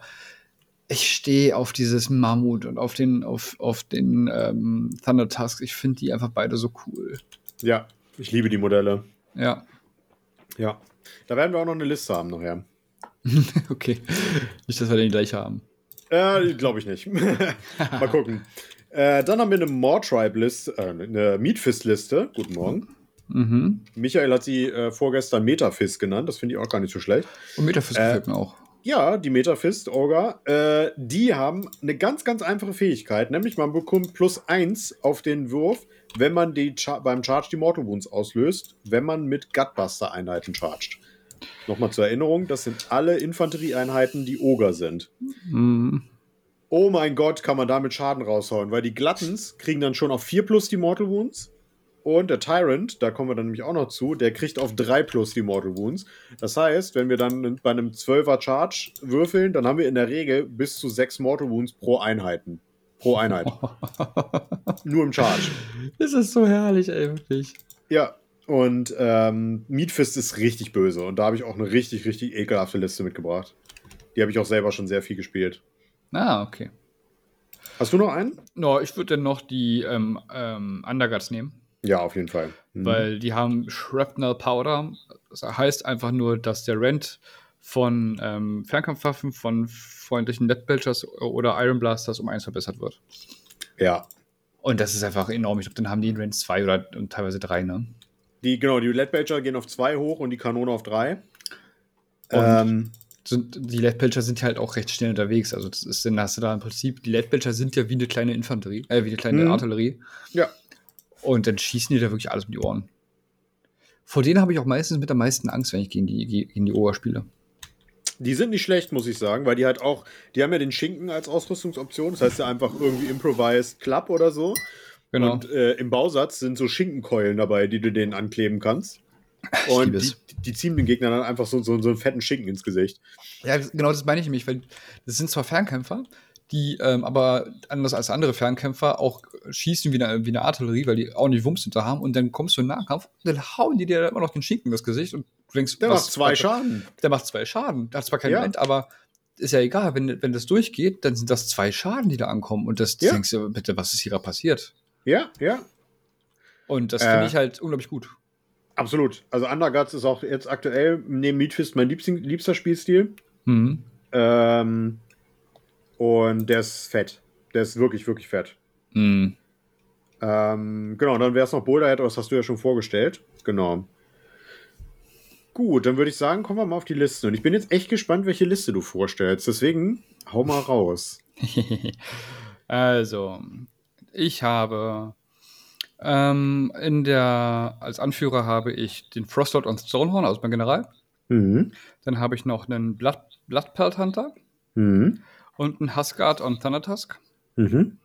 ich stehe auf dieses Mammut und auf den, auf, auf den ähm, Thunder Tusk. Ich finde die einfach beide so cool.
Ja, ich liebe die Modelle.
Ja,
Ja. Da werden wir auch noch eine Liste haben nachher.
okay. Nicht, dass wir den gleich haben.
Äh, glaube ich nicht. Mal gucken. Äh, dann haben wir eine More-Tribe-Liste, äh, eine Meatfist-Liste. Guten Morgen.
Mhm.
Michael hat sie äh, vorgestern Metafist genannt. Das finde ich auch gar nicht so schlecht.
Und Metaphys
Äh,
gefällt mir auch.
Ja, die Metafist, Orga, äh, die haben eine ganz, ganz einfache Fähigkeit, nämlich man bekommt plus eins auf den Wurf, wenn man die Char beim Charge die Mortal Wounds auslöst, wenn man mit Gutbuster-Einheiten chargt. Nochmal zur Erinnerung, das sind alle Infanterieeinheiten, die Oger sind.
Mhm.
Oh mein Gott, kann man damit Schaden raushauen, weil die Glattens kriegen dann schon auf 4 plus die Mortal Wounds. Und der Tyrant, da kommen wir dann nämlich auch noch zu, der kriegt auf 3 plus die Mortal Wounds. Das heißt, wenn wir dann bei einem 12er Charge würfeln, dann haben wir in der Regel bis zu 6 Mortal Wounds pro Einheiten. Pro Einheit. Nur im Charge.
Das ist so herrlich, ey, wirklich.
Ja. Und ähm, Meatfist ist richtig böse. Und da habe ich auch eine richtig, richtig ekelhafte Liste mitgebracht. Die habe ich auch selber schon sehr viel gespielt.
Ah, okay.
Hast du noch einen?
No, ich würde dann noch die ähm, ähm, Underguts nehmen.
Ja, auf jeden Fall. Mhm.
weil die haben Shrapnel Powder. Das heißt einfach nur, dass der Rent von ähm, Fernkampfwaffen, von freundlichen Netbelchers oder Iron Blasters um eins verbessert wird.
Ja.
Und das ist einfach enorm. Ich glaube, dann haben die in Range 2 oder und teilweise 3, ne?
Die, genau, die Leadbelcher gehen auf 2 hoch und die Kanone auf 3.
Und-
Ähm,
Sind, die Leadbelcher sind ja halt auch recht schnell unterwegs. Also das ist dann hast du da im Prinzip, die Leadbelcher sind ja wie eine kleine Infanterie, äh, wie eine kleine
Mhm.
Artillerie.
ja.
Und dann schießen die da wirklich alles um die Ohren. Vor denen habe ich auch meistens mit der meisten Angst, wenn ich gegen die, gegen die Oger spiele.
Die sind nicht schlecht, muss ich sagen, weil die halt auch, die haben ja den Schinken als Ausrüstungsoption. Das heißt ja einfach irgendwie Improvised Club oder so.
Genau.
Und äh, im Bausatz sind so Schinkenkeulen dabei, die du denen ankleben kannst. Und die, die ziehen den Gegnern dann einfach so, so, so einen fetten Schinken ins Gesicht.
Ja, genau das meine ich nämlich, weil das sind zwar Fernkämpfer, die ähm, aber anders als andere Fernkämpfer auch schießen wie eine, wie eine Artillerie, weil die auch nicht Wumms hinter haben und dann kommst du in den Nahkampf und dann hauen die dir immer noch den Schinken in das Gesicht und du denkst,
Der
was-
macht zwei
was-
Schaden.
Der macht zwei Schaden. Der hat zwar keinen
Ja.
Moment, aber ist ja egal, wenn, wenn das durchgeht, dann sind das zwei Schaden, die da ankommen und das
Ja.
denkst du, bitte, was ist hier gerade passiert?
Ja, ja.
Und das
Äh.
finde ich halt unglaublich gut.
Absolut. Also Underguts ist auch jetzt aktuell neben Meatfist mein liebster Spielstil.
Mhm.
Ähm, und der ist fett. Der ist wirklich, wirklich fett.
Mhm.
Ähm, genau, dann wäre es noch Boulderhead, aber das hast du ja schon vorgestellt. Genau. Gut, dann würde ich sagen, kommen wir mal auf die Liste. Und ich bin jetzt echt gespannt, welche Liste du vorstellst. Deswegen hau mal raus.
also, ich habe ähm, in der, als Anführer habe ich den Frostlord und Stonehorn, also mein General.
Mhm.
Dann habe ich noch einen Blood, Bloodpelt Hunter
Mhm.
Und einen Huskard und Thundertusk.
Mhm.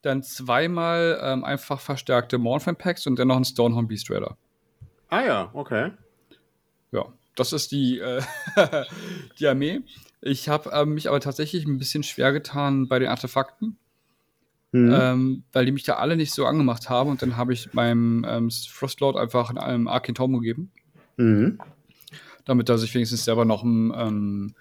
Dann zweimal ähm, einfach verstärkte Mornfang Packs und dann noch einen Stonehorn Beast Raider.
Ah ja, okay.
Ja, das ist die, äh, die Armee. Ich habe ähm, mich aber tatsächlich ein bisschen schwer getan bei den Artefakten,
Mhm.
ähm, weil die mich da alle nicht so angemacht haben. Und dann habe ich meinem ähm, Frostlord einfach in einem Arcane Tome gegeben,
Mhm.
damit er sich wenigstens selber noch ein ähm,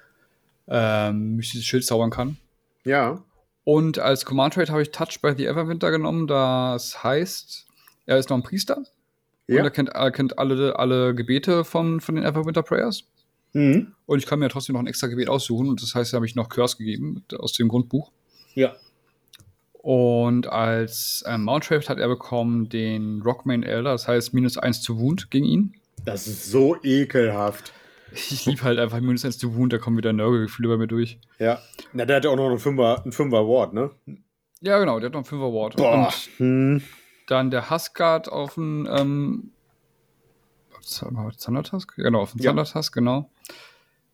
ähm, mystisches Schild zaubern kann.
Ja.
Und als Command Trade habe ich Touch by the Everwinter genommen. Das heißt, er ist noch ein Priester. Und
Ja.
er kennt, er kennt alle, alle Gebete von, von den Everwinter Prayers.
Mhm.
Und ich kann mir trotzdem noch ein extra Gebet aussuchen. Und das heißt, da habe ich noch Curse gegeben aus dem Grundbuch.
Ja.
Und als ähm, Mount Trade hat er bekommen den Rockmain Elder. Das heißt, minus 1 zu Wound gegen ihn.
Das ist so ekelhaft.
Ich liebe halt einfach minus 1 zu Wound. Da kommen wieder Nörgelgefühle bei mir durch.
Ja. Na, der hat ja auch noch einen Fünfer, einen Fünfer Ward, ne?
Ja, genau. Der hat noch einen 5er Ward.
Boah.
Und
Hm.
dann der Huskard auf den ähm, Thundertusk? Genau, auf den
Ja.
Thundertusk, genau.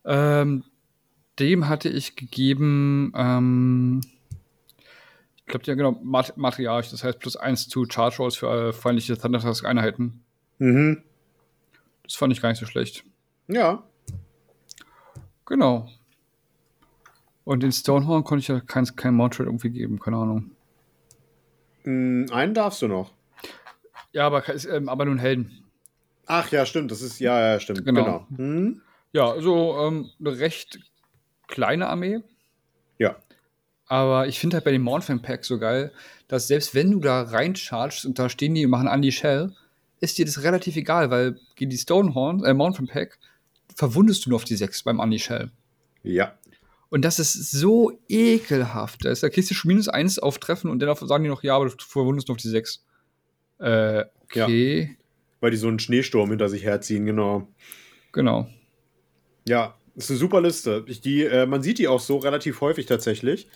Ähm, dem hatte ich gegeben, ähm, ich glaube, ja, genau, Mat Matriarch, das heißt plus 1 zu Charge Rolls für äh, feindliche Thundertusk-Einheiten.
Mhm.
Das fand ich gar nicht so schlecht.
Ja.
Genau. Und den Stonehorn konnte ich ja kein, kein Mount irgendwie geben, keine Ahnung.
Hm, einen darfst du noch.
Ja, aber, ähm, aber nur ein Helden.
Ach ja, stimmt. Das ist, ja, ja, stimmt.
Genau.
Genau. Hm?
Ja, also ähm, eine recht kleine Armee.
Ja.
Aber ich finde halt bei den Mornfang Packs so geil, dass selbst wenn du da reinchargst und da stehen die und machen an die Shell, ist dir das relativ egal, weil gegen die Stonehorn, äh, Mornfang Pack, verwundest du nur auf die 6 beim Anti Shell.
Ja.
Und das ist so ekelhaft. Da, ist, da kriegst du schon minus 1 auf Treffen und dann sagen die noch, ja, aber du verwundest nur auf die 6. Äh, okay.
Weil die so einen Schneesturm hinter sich herziehen, genau.
Genau.
Ja, ist eine super Liste. Ich, die, äh, man sieht die auch so relativ häufig tatsächlich.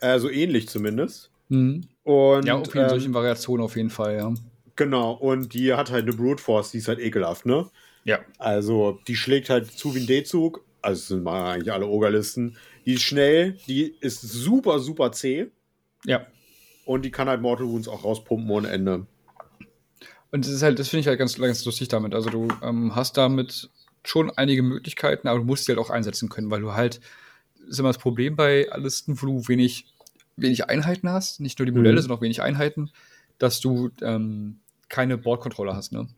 Äh, so ähnlich zumindest.
Mhm.
Und,
Ja, auf in
ähm,
solchen Variationen auf jeden Fall, ja.
Genau, und die hat halt eine Brute Force, die ist halt ekelhaft, ne?
Ja.
Also, die schlägt halt zu wie ein D-Zug. Also, das sind mal eigentlich alle Ogerlisten. Die ist schnell, die ist super, super zäh.
Ja.
Und die kann halt Mortal Wounds auch rauspumpen ohne Ende.
Und das ist halt, das finde ich halt ganz, ganz lustig damit. Also du ähm, hast damit schon einige Möglichkeiten, aber du musst sie halt auch einsetzen können, weil du halt, das ist immer das Problem bei Listen, wo du wenig, wenig Einheiten hast, nicht nur die Modelle,
Mhm.
sondern auch wenig Einheiten, dass du ähm, keine Board-Controller hast, ne?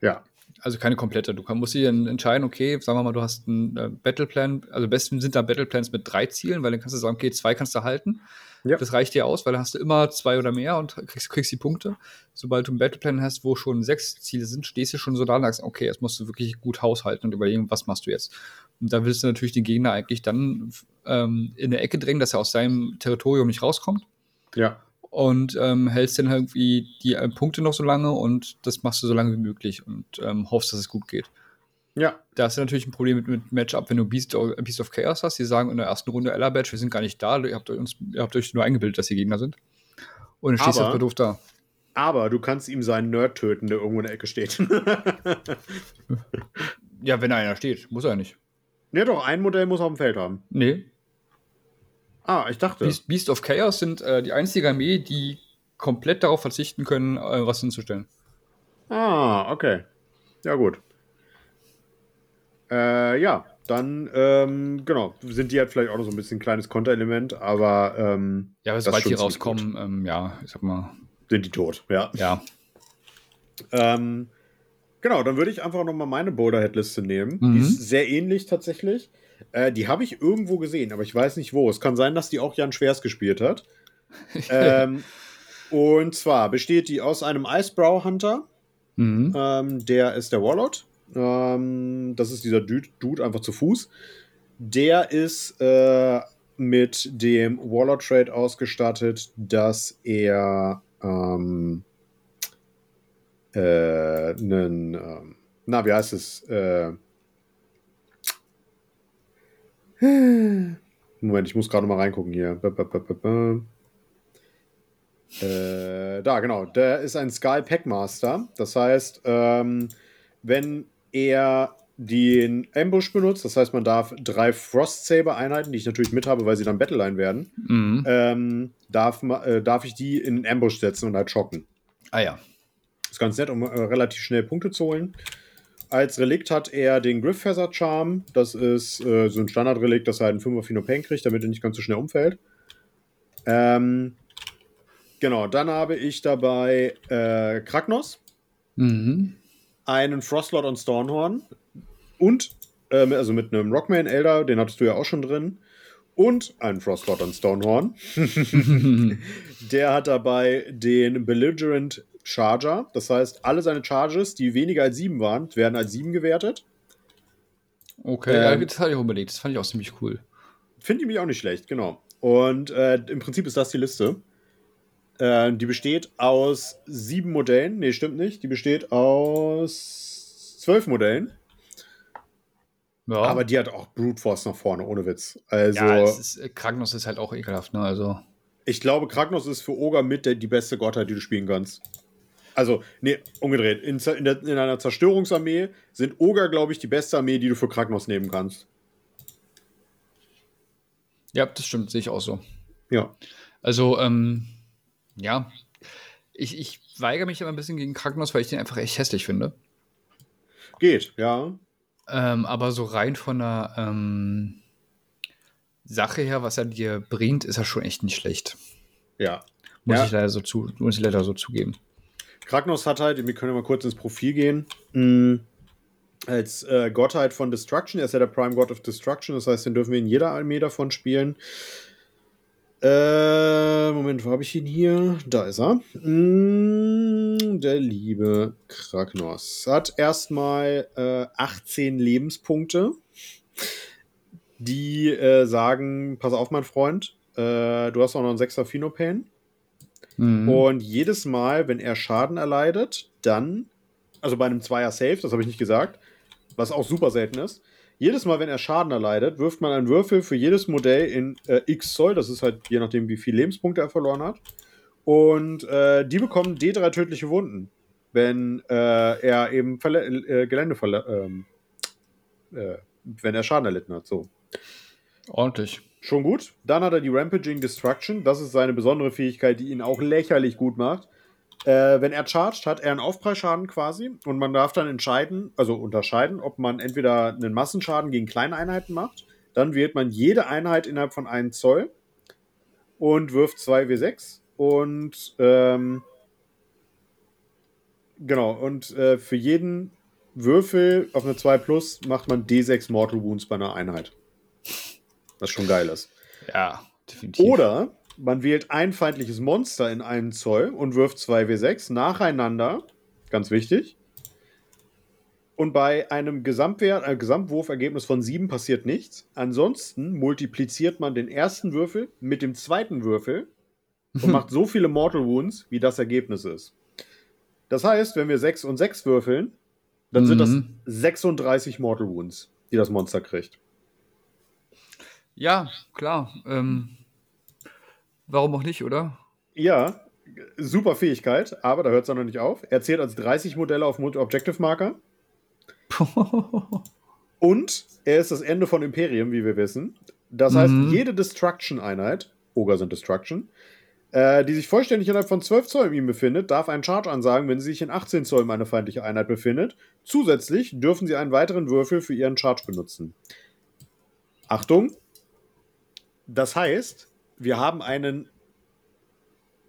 Ja.
Also keine komplette. Du musst dir dann entscheiden, okay, sagen wir mal, du hast einen äh, Battleplan, also besten sind da Battleplans mit drei Zielen, weil dann kannst du sagen, okay, zwei kannst du halten.
Ja.
Das reicht dir aus, weil dann hast du immer zwei oder mehr und kriegst, kriegst die Punkte. Sobald du einen Battleplan hast, wo schon sechs Ziele sind, stehst du schon so da und sagst, okay, jetzt musst du wirklich gut haushalten und überlegen, was machst du jetzt. Und da willst du natürlich den Gegner eigentlich dann ähm, in eine Ecke drängen, dass er aus seinem Territorium nicht rauskommt
Ja.
Und ähm, hältst dann irgendwie die äh, Punkte noch so lange und das machst du so lange wie möglich und ähm, hoffst, dass es gut geht.
Ja.
Da hast du natürlich ein Problem mit, mit Matchup, wenn du Beast, of- Beast of Chaos hast. Die sagen in der ersten Runde Ella Badge, wir sind gar nicht da, ihr habt, euch uns, ihr habt euch nur eingebildet, dass sie Gegner sind. Und dann stehst du
Aber-
halt doof da.
Aber du kannst ihm seinen Nerd töten, der irgendwo in der Ecke steht.
Ja, wenn einer steht, muss er nicht.
ne, doch, ein Modell muss er auf dem Feld haben.
Nee.
Ah, ich dachte.
Beast, Beast of Chaos sind äh, die einzige Armee, die komplett darauf verzichten können, äh, was hinzustellen.
Ah, okay. Ja, gut. Äh, ja, dann, ähm, genau, sind die halt vielleicht auch noch so ein bisschen ein kleines Konterelement, aber. Ähm,
ja, aber sobald die rauskommen, ähm, ja, ich sag mal.
Sind die tot, ja.
Ja.
Ähm, genau, dann würde ich einfach nochmal meine Boulderhead-Liste nehmen. Mhm. Die ist sehr ähnlich tatsächlich. Äh, die habe ich irgendwo gesehen, aber ich weiß nicht wo. Es kann sein, dass die auch Jan Schwers gespielt hat. ähm, und zwar besteht die aus einem Icebrow Hunter. Mhm. Ähm, der ist der Warlord. Ähm, das ist dieser Dude, Dude, einfach zu Fuß. Der ist äh, mit dem Warlord Trade ausgestattet, dass er ähm, äh, einen, äh, na, wie heißt es? Äh, Moment, ich muss gerade mal reingucken hier. Äh, da, genau. Der ist ein Sky Packmaster. Das heißt, ähm, wenn er den Ambush benutzt, das heißt, man darf drei Frost Saber Einheiten, die ich natürlich mit habe, weil sie dann Battleline werden, mhm. ähm, darf, äh, darf ich die in den Ambush setzen und halt schocken.
Ah ja.
Ist ganz nett, um äh, relativ schnell Punkte zu holen. Als Relikt hat er den Griff Feather Charm. Das ist äh, so ein Standardrelikt, dass er halt einen 5 Fino Pain kriegt, damit er nicht ganz so schnell umfällt. Ähm, genau, dann habe ich dabei äh, Kragnos. Mhm. Einen Frostlord und Stornhorn. Und, äh, also mit einem Rockman Elder, den hattest du ja auch schon drin. Und einen Frostlord und Stonehorn. Der hat dabei den Belligerent Charger. Das heißt, alle seine Charges, die weniger als 7 waren, werden als 7 gewertet.
Okay, ähm, ja, das hatte ich auch überlegt. Das fand ich auch ziemlich cool.
Finde ich mich auch nicht schlecht, genau. Und äh, im Prinzip ist das die Liste. Äh, die besteht aus sieben Modellen. Nee, stimmt nicht. Die besteht aus zwölf Modellen. Ja. Aber die hat auch Brute Force nach vorne, ohne Witz. Also, ja,
ist, äh, Kragnos ist halt auch ekelhaft, ne? Also.
Ich glaube, Kragnos ist für Oger mit der, die beste Gottheit, die du spielen kannst. Also, nee, umgedreht. In, in, der, in einer Zerstörungsarmee sind Oger, glaube ich, die beste Armee, die du für Kragnos nehmen kannst.
Ja, das stimmt, sehe ich auch so.
Ja.
Also, ähm, ja, ich, ich weigere mich aber ein bisschen gegen Kragnos, weil ich den einfach echt hässlich finde.
Geht, ja.
Ähm, aber so rein von der ähm, Sache her, was er dir bringt, ist er schon echt nicht schlecht.
Ja.
Muss,
ja.
Ich, leider so zu, muss ich leider so zugeben.
Kragnos hat halt, wir können ja mal kurz ins Profil gehen, mh, als äh, Gottheit von Destruction. Er ist ja der Prime God of Destruction, das heißt, den dürfen wir in jeder Armee davon spielen. Äh, Moment, wo habe ich ihn hier? Da ist er. Mm, der liebe Kragnos hat erstmal äh, 18 Lebenspunkte, die äh, sagen: Pass auf, mein Freund, äh, du hast auch noch einen 6er Phenopain. Mhm. Und jedes Mal, wenn er Schaden erleidet, dann, also bei einem Zweier Safe, das habe ich nicht gesagt, was auch super selten ist, jedes Mal, wenn er Schaden erleidet, wirft man einen Würfel für jedes Modell in äh, X Zoll, das ist halt je nachdem, wie viele Lebenspunkte er verloren hat. Und äh, die bekommen D3 tödliche Wunden, wenn äh, er eben Verle äh, Gelände verle ähm, äh, wenn er Schaden erlitten hat. So.
Ordentlich.
Schon gut. Dann hat er die Rampaging Destruction. Das ist seine besondere Fähigkeit, die ihn auch lächerlich gut macht. Äh, wenn er charged, hat er einen Aufpreisschaden quasi und man darf dann entscheiden, also unterscheiden, ob man entweder einen Massenschaden gegen kleine Einheiten macht. Dann wählt man jede Einheit innerhalb von einem Zoll und wirft 2W6 und ähm, genau, und äh, für jeden Würfel auf eine 2 Plus macht man D6 Mortal Wounds bei einer Einheit. Was schon geil ist.
Ja, definitiv.
Oder man wählt ein feindliches Monster in einen Zoll und wirft 2W6 nacheinander. Ganz wichtig. Und bei einem Gesamtwert, äh, Gesamtwurfergebnis von 7 passiert nichts. Ansonsten multipliziert man den ersten Würfel mit dem zweiten Würfel und macht so viele Mortal Wounds, wie das Ergebnis ist. Das heißt, wenn wir 6 und 6 würfeln, dann mhm. sind das 36 mhm. Mortal Wounds, die das Monster kriegt.
Ja, klar. Ähm, warum auch nicht, oder?
Ja, super Fähigkeit, aber da hört es noch nicht auf. Er zählt als 30 Modelle auf Objective Marker. Und er ist das Ende von Imperium, wie wir wissen. Das heißt, mhm. jede Destruction-Einheit, Ogre sind Destruction, äh, die sich vollständig innerhalb von 12 Zoll in ihm befindet, darf einen Charge ansagen, wenn sie sich in 18 Zoll um eine feindliche Einheit befindet. Zusätzlich dürfen sie einen weiteren Würfel für ihren Charge benutzen. Achtung. Das heißt, wir haben einen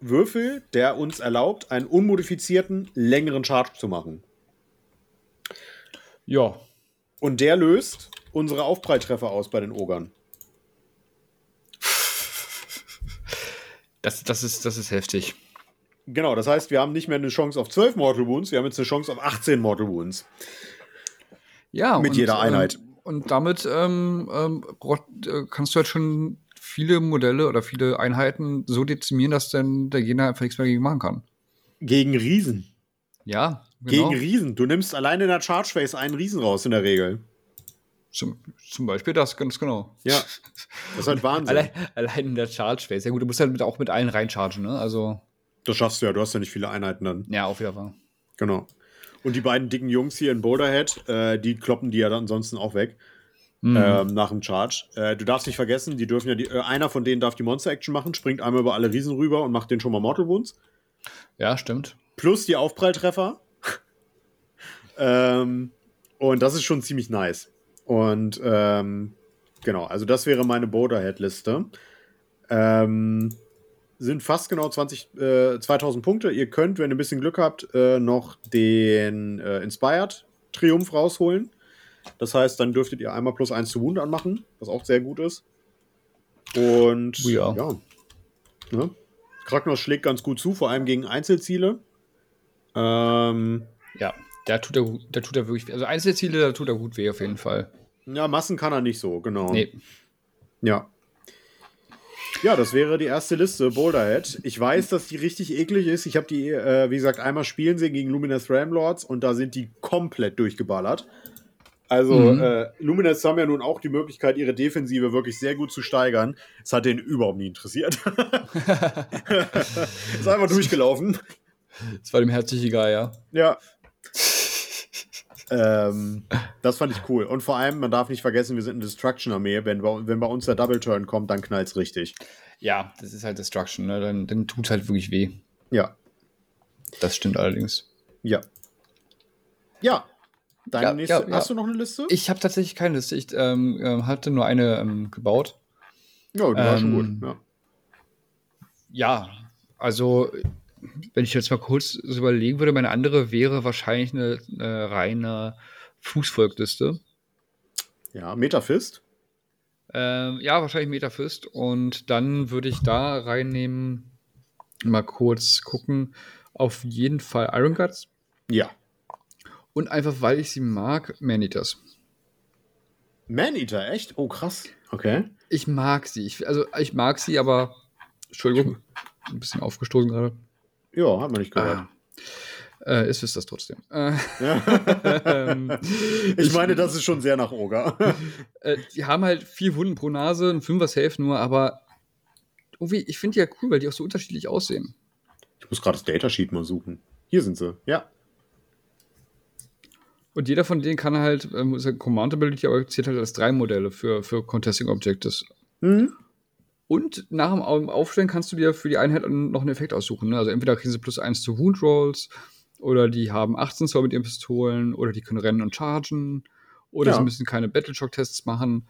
Würfel, der uns erlaubt, einen unmodifizierten, längeren Charge zu machen.
Ja.
Und der löst unsere Aufpralltreffer aus bei den Ogern.
Das, das, ist, das ist heftig.
Genau, das heißt, wir haben nicht mehr eine Chance auf 12 Mortal Wounds, wir haben jetzt eine Chance auf 18 Mortal Wounds.
Ja,
Mit
und,
jeder Einheit.
Ähm, und damit ähm, ähm, äh, kannst du halt schon viele Modelle oder viele Einheiten so dezimieren, dass dann der Gegner einfach nichts mehr gegen machen kann.
Gegen Riesen.
Ja, genau.
Gegen Riesen. Du nimmst allein in der Charge Phase einen Riesen raus in der Regel.
Zum, zum Beispiel das, ganz genau.
Ja. Das ist halt Wahnsinn.
allein, allein in der Charge Phase. Ja gut, du musst halt mit, auch mit allen reinchargen, ne? Also.
Das schaffst du ja, du hast ja nicht viele Einheiten dann.
Ja, auf jeden Fall.
Genau. Und die beiden dicken Jungs hier in Boulderhead, äh, die kloppen die ja dann ansonsten auch weg.
Mhm.
Ähm, nach dem Charge. Äh, du darfst nicht vergessen, die dürfen ja die, äh, einer von denen darf die Monster-Action machen, springt einmal über alle Riesen rüber und macht den schon mal Mortal Wounds.
Ja, stimmt.
Plus die Aufpralltreffer. ähm, und das ist schon ziemlich nice. Und ähm, genau, also das wäre meine Boulderhead-Liste. Ähm, sind fast genau 20, äh, 2000 Punkte. Ihr könnt, wenn ihr ein bisschen Glück habt, äh, noch den äh, Inspired Triumph rausholen. Das heißt, dann dürftet ihr einmal plus eins zu Wound anmachen, was auch sehr gut ist. Und
Oh ja.
ja. Ne? Kragnos schlägt ganz gut zu, vor allem gegen Einzelziele. Ähm,
Ja, da tut er, da tut er wirklich weh. Also Einzelziele, da tut er gut weh auf jeden Fall.
ja, Massen kann er nicht so, genau.
Nee.
Ja. Ja, das wäre die erste Liste, Boulderhead. Ich weiß, dass die richtig eklig ist. Ich habe die, äh, wie gesagt, einmal spielen sehen gegen Luminous Ramlords und da sind die komplett durchgeballert. Also,
Mhm.
äh, Luminous haben ja nun auch die Möglichkeit, ihre Defensive wirklich sehr gut zu steigern. Es hat denen überhaupt nie interessiert. ist einfach durchgelaufen.
Das war dem herzlich egal, ja.
Ja. ähm, das fand ich cool. Und vor allem, man darf nicht vergessen, wir sind eine Destruction-Armee. Wenn, bei- wenn bei uns der Double-Turn kommt, dann knallt's richtig.
Ja, das ist halt Destruction, ne? Dann, dann tut halt wirklich weh.
Ja.
Das stimmt allerdings.
Ja. Ja. Deine
Ja,
nächste.
ja.
Hast du noch eine Liste?
Ich habe tatsächlich keine Liste. Ich ähm, ähm, hatte nur eine ähm, gebaut.
ja, die war
ähm,
schon gut. Ja.
Ja, also wenn ich jetzt mal kurz so überlegen würde, meine andere wäre wahrscheinlich eine, eine reine Fußvolkliste.
ja, Metafist.
Ähm, ja, wahrscheinlich Metafist. Und dann würde ich da reinnehmen, mal kurz gucken, auf jeden Fall Iron Guts.
Ja.
Und einfach, weil ich sie mag, Maneaters.
Maneater, echt? Oh, krass. Okay.
Ich mag sie. Ich, also ich mag sie, aber Entschuldigung, ein bisschen aufgestoßen gerade.
Ja, hat man nicht gehört.
Ah. Äh, ist es das trotzdem. Äh,
Ja.
ähm,
ich meine, das ist schon sehr nach Oger.
äh, die haben halt vier Wunden pro Nase, ein Fünfer Safe nur, aber irgendwie, ich finde die ja cool, weil die auch so unterschiedlich aussehen.
Ich muss gerade das Datasheet mal suchen. Hier sind sie. Ja.
Und jeder von denen kann halt, ähm, ist ja Command Ability, aber zählt halt als drei Modelle für, für Contesting Objectives.
Mhm.
Und nach dem Au- Aufstellen kannst du dir für die Einheit noch einen Effekt aussuchen. Ne? Also entweder kriegen sie plus eins zu Wound Rolls, oder die haben 18 Zoll mit ihren Pistolen, oder die können rennen und chargen, oder
Ja.
sie müssen keine Battleshock-Tests machen.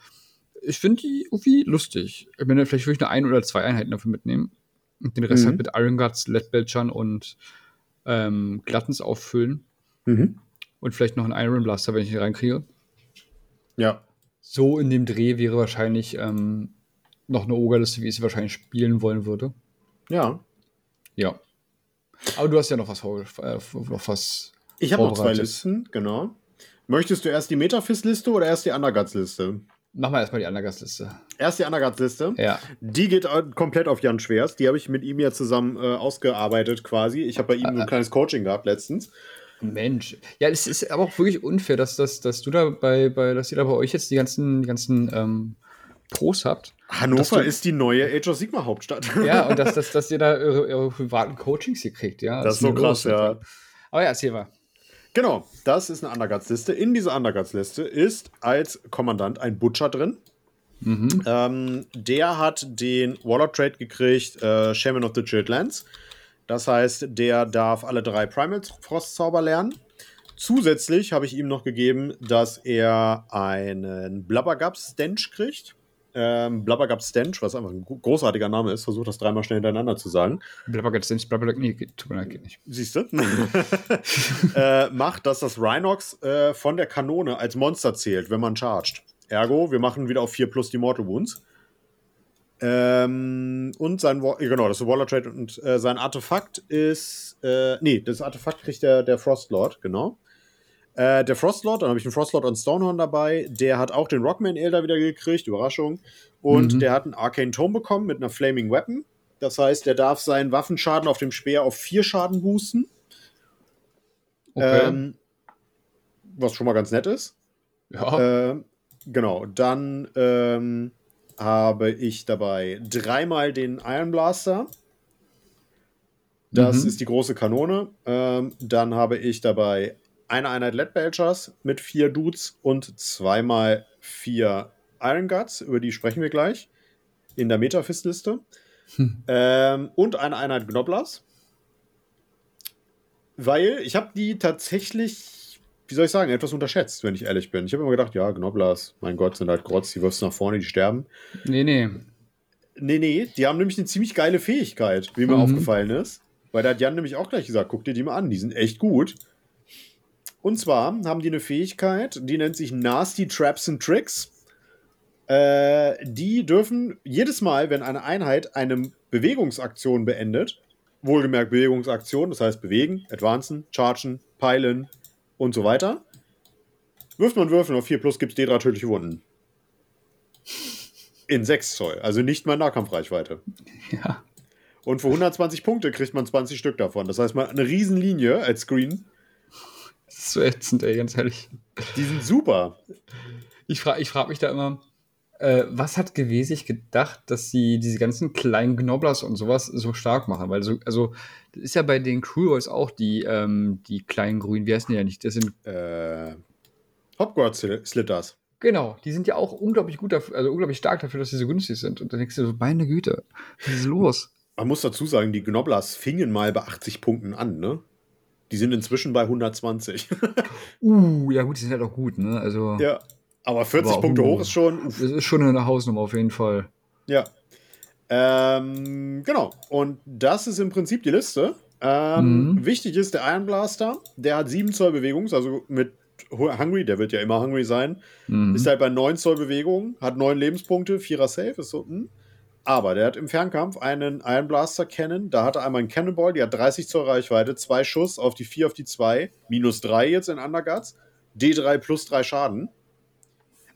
Ich finde die irgendwie lustig. Ich meine, vielleicht würde ich nur ein oder zwei Einheiten dafür mitnehmen. Und den Rest
Mhm.
halt mit Iron Guts, Lead Belchern und ähm, Glattens auffüllen.
Mhm.
Und vielleicht noch einen Iron Blaster, wenn ich ihn reinkriege.
Ja.
So in dem Dreh wäre wahrscheinlich ähm, noch eine Ogerliste, wie ich sie wahrscheinlich spielen wollen würde.
Ja.
Ja. Aber du hast ja noch was vor, äh, noch was.
Ich habe noch zwei. Listen, genau. Möchtest du erst die Metafist-Liste oder erst die Underguts-Liste?
Mach mal erstmal die Undergast-Liste.
Erst die Underguts-Liste.
Ja.
Die geht äh, komplett auf Jan Schwers. Die habe ich mit ihm ja zusammen äh, ausgearbeitet quasi. Ich habe bei ihm so ein kleines Coaching gehabt letztens.
Mensch. Ja, es ist aber auch wirklich unfair, dass, dass, dass du da bei, bei, dass ihr da bei euch jetzt die ganzen, die ganzen ähm, Pros habt.
Hannover
du-
ist die neue Age of Sigma Hauptstadt.
Ja, und dass, dass, dass ihr da eure, eure privaten Coachings hier kriegt, ja.
Das ist so krass, ja.
Aber ja, erzähl mal.
Genau, das ist eine Underguts-Liste. In dieser Underguts-Liste ist als Kommandant ein Butcher drin.
Mhm.
Ähm, der hat den Warlord-Trade gekriegt, äh, Shaman of the Chilled Lands. Das heißt, der darf alle drei Primal Frostzauber lernen. Zusätzlich habe ich ihm noch gegeben, dass er einen Blubbergup Stench kriegt. Ähm, Blabbergap Stench, was einfach ein großartiger Name ist, versucht das dreimal schnell hintereinander zu sagen.
Blabbergap Stench, Blabbergap, nee, tut mir leid, geht nicht.
Siehst du? äh, macht, dass das Rhinox äh, von der Kanone als Monster zählt, wenn man chargt. Ergo, wir machen wieder auf 4 plus die Mortal Wounds. Ähm, und sein, genau, das ist Waller Trade und äh, sein Artefakt ist, äh, nee, das Artefakt kriegt der, der Frostlord, genau. Äh, der Frostlord, dann habe ich einen Frostlord und Stonehorn dabei, der hat auch den Rockman Elder wieder gekriegt, Überraschung. Und mhm. der hat einen Arcane Tome bekommen mit einer Flaming Weapon. Das heißt, der darf seinen Waffenschaden auf dem Speer auf 4 Schaden boosten. Okay. Ähm, was schon mal ganz nett ist. Ja. Äh, genau, dann ähm, habe ich dabei dreimal den Iron Blaster. Das mhm. ist die große Kanone. Ähm, dann habe ich dabei eine Einheit Lead Belchers mit vier Dudes und zweimal vier Iron Guts, über die sprechen wir gleich in der Metafist-Liste. Hm. Ähm, und eine Einheit Gnobblers. Weil ich habe die tatsächlich, wie soll ich sagen, etwas unterschätzt, wenn ich ehrlich bin. Ich habe immer gedacht, ja, Gnobblers, mein Gott, sind halt Grotz, die wirfst du nach vorne, die sterben.
Nee, nee.
Nee, nee, die haben nämlich eine ziemlich geile Fähigkeit, wie mir mhm. aufgefallen ist. Weil da hat Jan nämlich auch gleich gesagt, guck dir die mal an, die sind echt gut. Und zwar haben die eine Fähigkeit, die nennt sich Nasty Traps and Tricks. Äh, die dürfen jedes Mal, wenn eine Einheit eine Bewegungsaktion beendet, wohlgemerkt Bewegungsaktion, das heißt bewegen, advancen, chargen, peilen und so weiter, wirft man Würfel auf 4 plus, gibt es D3 tödliche Wunden. In 6 Zoll, also nicht mal Nahkampfreichweite.
Ja.
Und für 120 Punkte kriegt man 20 Stück davon. Das heißt, man eine Riesenlinie als Screen
das ist so ätzend, ey, ganz ehrlich.
Die sind super.
Ich frage ich frag mich da immer, äh, was hat sich gedacht, dass sie diese ganzen kleinen Gnobblers und sowas so stark machen? Weil so, also, das ist ja bei den Crewboys auch die, ähm, die kleinen Grünen, wie heißen die ja nicht? Das sind.
Äh, Hopguard Slitters.
Genau, die sind ja auch unglaublich gut dafür, also unglaublich stark dafür, dass sie so günstig sind. Und dann denkst du so, meine Güte, was ist los?
Man muss dazu sagen, die Gnobblers fingen mal bei 80 Punkten an, ne? Die sind inzwischen bei 120.
uh, ja gut, die sind halt auch gut, ne? Also,
ja, aber 40 aber, Punkte uh, hoch ist schon.
Uff. Das ist schon eine Hausnummer auf jeden Fall.
Ja. Ähm, genau. Und das ist im Prinzip die Liste. Ähm, mhm. Wichtig ist der Iron Blaster. Der hat 7 Zoll Bewegung, also mit Hungry, der wird ja immer Hungry sein. Mhm. Ist halt bei 9 Zoll Bewegung, hat 9 Lebenspunkte, 4er Safe, ist so, hm. Aber der hat im Fernkampf einen Iron Blaster Cannon. Da hat er einmal einen Cannonball, die hat 30 zur Reichweite, zwei Schuss auf die 4, auf die 2, minus 3 jetzt in Underguts, D3 plus 3 Schaden.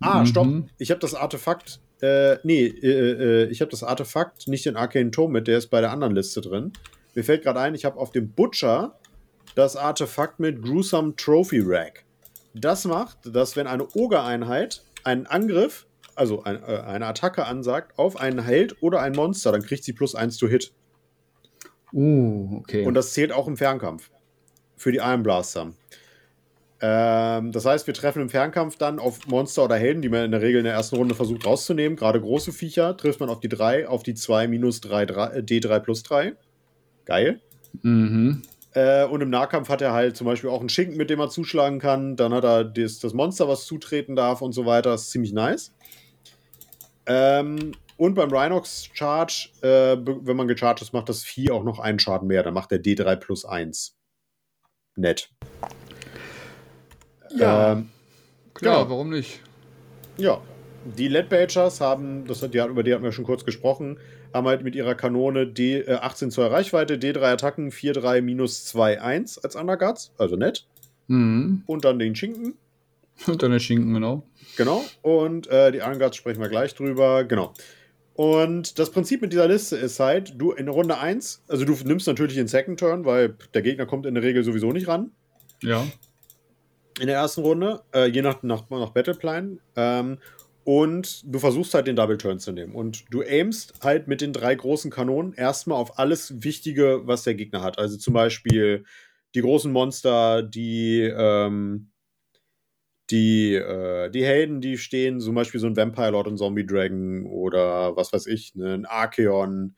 Ah, mhm. stopp. Ich habe das Artefakt. Äh, nee, äh, äh, ich habe das Artefakt, nicht den Arcane Tome mit, der ist bei der anderen Liste drin. Mir fällt gerade ein, ich habe auf dem Butcher das Artefakt mit Gruesome Trophy Rack. Das macht, dass wenn eine Ogre-Einheit einen Angriff also ein, äh, eine Attacke ansagt auf einen Held oder ein Monster, dann kriegt sie plus 1 to Hit.
Uh, okay.
Und das zählt auch im Fernkampf. Für die Iron Blaster. Ähm, das heißt, wir treffen im Fernkampf dann auf Monster oder Helden, die man in der Regel in der ersten Runde versucht rauszunehmen. Gerade große Viecher trifft man auf die 3, auf die 2 minus 3, 3, D3 plus 3. Geil.
Mhm.
Äh, und im Nahkampf hat er halt zum Beispiel auch einen Schinken, mit dem er zuschlagen kann. Dann hat er das, das Monster, was zutreten darf und so weiter. Das ist ziemlich nice. Ähm, und beim Rhinox Charge, äh, wenn man gecharged ist, macht das Vieh auch noch einen Schaden mehr. Dann macht der D3 plus 1. Nett.
Ja. Ähm, Klar, genau. warum nicht?
Ja. Die Lead Badgers haben, das hat, die, über die hatten wir schon kurz gesprochen, haben halt mit ihrer Kanone D, äh, 18 Zoll Reichweite, D3 Attacken, 4-3 minus 2-1 als Underguards, also nett.
Mhm.
Und dann den Schinken.
Und dann der Schinken, genau.
Genau. Und äh, die Iron Guards sprechen wir gleich drüber. Genau. Und das Prinzip mit dieser Liste ist halt, du in Runde 1, also du nimmst natürlich den Second Turn, weil der Gegner kommt in der Regel sowieso nicht ran.
Ja.
In der ersten Runde, äh, je nach, nach, nach Battleplan. Ähm, und du versuchst halt den Double Turn zu nehmen. Und du aimst halt mit den drei großen Kanonen erstmal auf alles Wichtige, was der Gegner hat. Also zum Beispiel die großen Monster, die, ähm, die, äh, die Helden, die stehen, zum Beispiel so ein Vampire Lord und Zombie Dragon oder was weiß ich, ne, ein Archeon.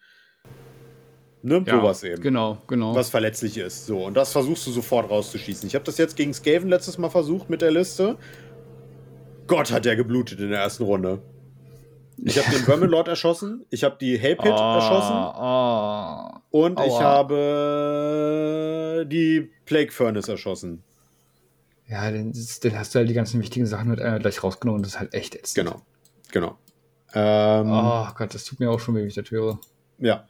Ne, ja, sowas eben.
Genau, genau.
Was verletzlich ist. So, und das versuchst du sofort rauszuschießen. Ich habe das jetzt gegen Skaven letztes Mal versucht mit der Liste. Gott, hat der geblutet in der ersten Runde. Ich habe den Verminlord erschossen. Ich habe die Hellpit
Ah,
erschossen.
ah.
Und ich
Aua.
habe die Plague Furnace erschossen.
Ja, dann, hast du halt die ganzen wichtigen Sachen mit einer gleich rausgenommen und das ist halt echt ätzend.
Genau. Genau. Ähm,
Oh Gott, das tut mir auch schon weh, wenn ich das höre.
Ja.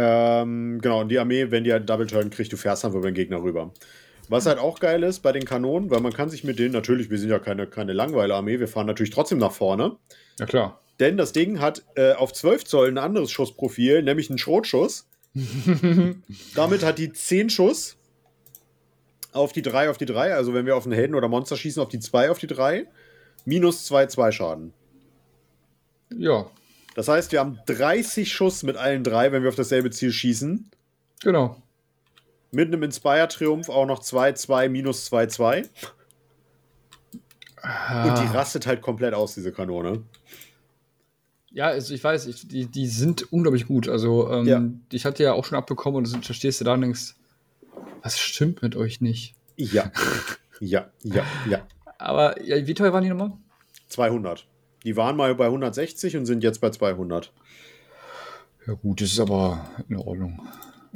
Ähm, genau, und die Armee, wenn die halt Double Turn kriegt, du fährst dann über den Gegner rüber. Was halt auch geil ist bei den Kanonen, weil man kann sich mit denen natürlich, wir sind ja keine, keine Langweile-Armee, wir fahren natürlich trotzdem nach vorne.
Ja, klar.
Denn das Ding hat äh, auf 12 Zoll ein anderes Schussprofil, nämlich einen Schrotschuss. Damit hat die 10 Schuss auf die 3 auf die 3. Also wenn wir auf einen Helden oder Monster schießen, auf die 2 auf die 3. Minus 2 2 Schaden.
ja,
Das heißt, wir haben 30 Schuss mit allen drei, wenn wir auf dasselbe Ziel schießen.
genau.
Mit einem Inspire-Triumph auch noch 2, 2, minus 2, 2. Und die
Ah.
rastet halt komplett aus, diese Kanone.
Ja, also ich weiß, ich, die, die sind unglaublich gut. Also, ähm,
Ja.
ich hatte ja auch schon abbekommen und da stehst du da und denkst, was stimmt mit euch nicht?
Ja. Ja, ja, ja.
Aber ja, wie teuer waren die nochmal?
200. Die waren mal bei 160 und sind jetzt bei 200.
Ja, gut, das ist aber in Ordnung.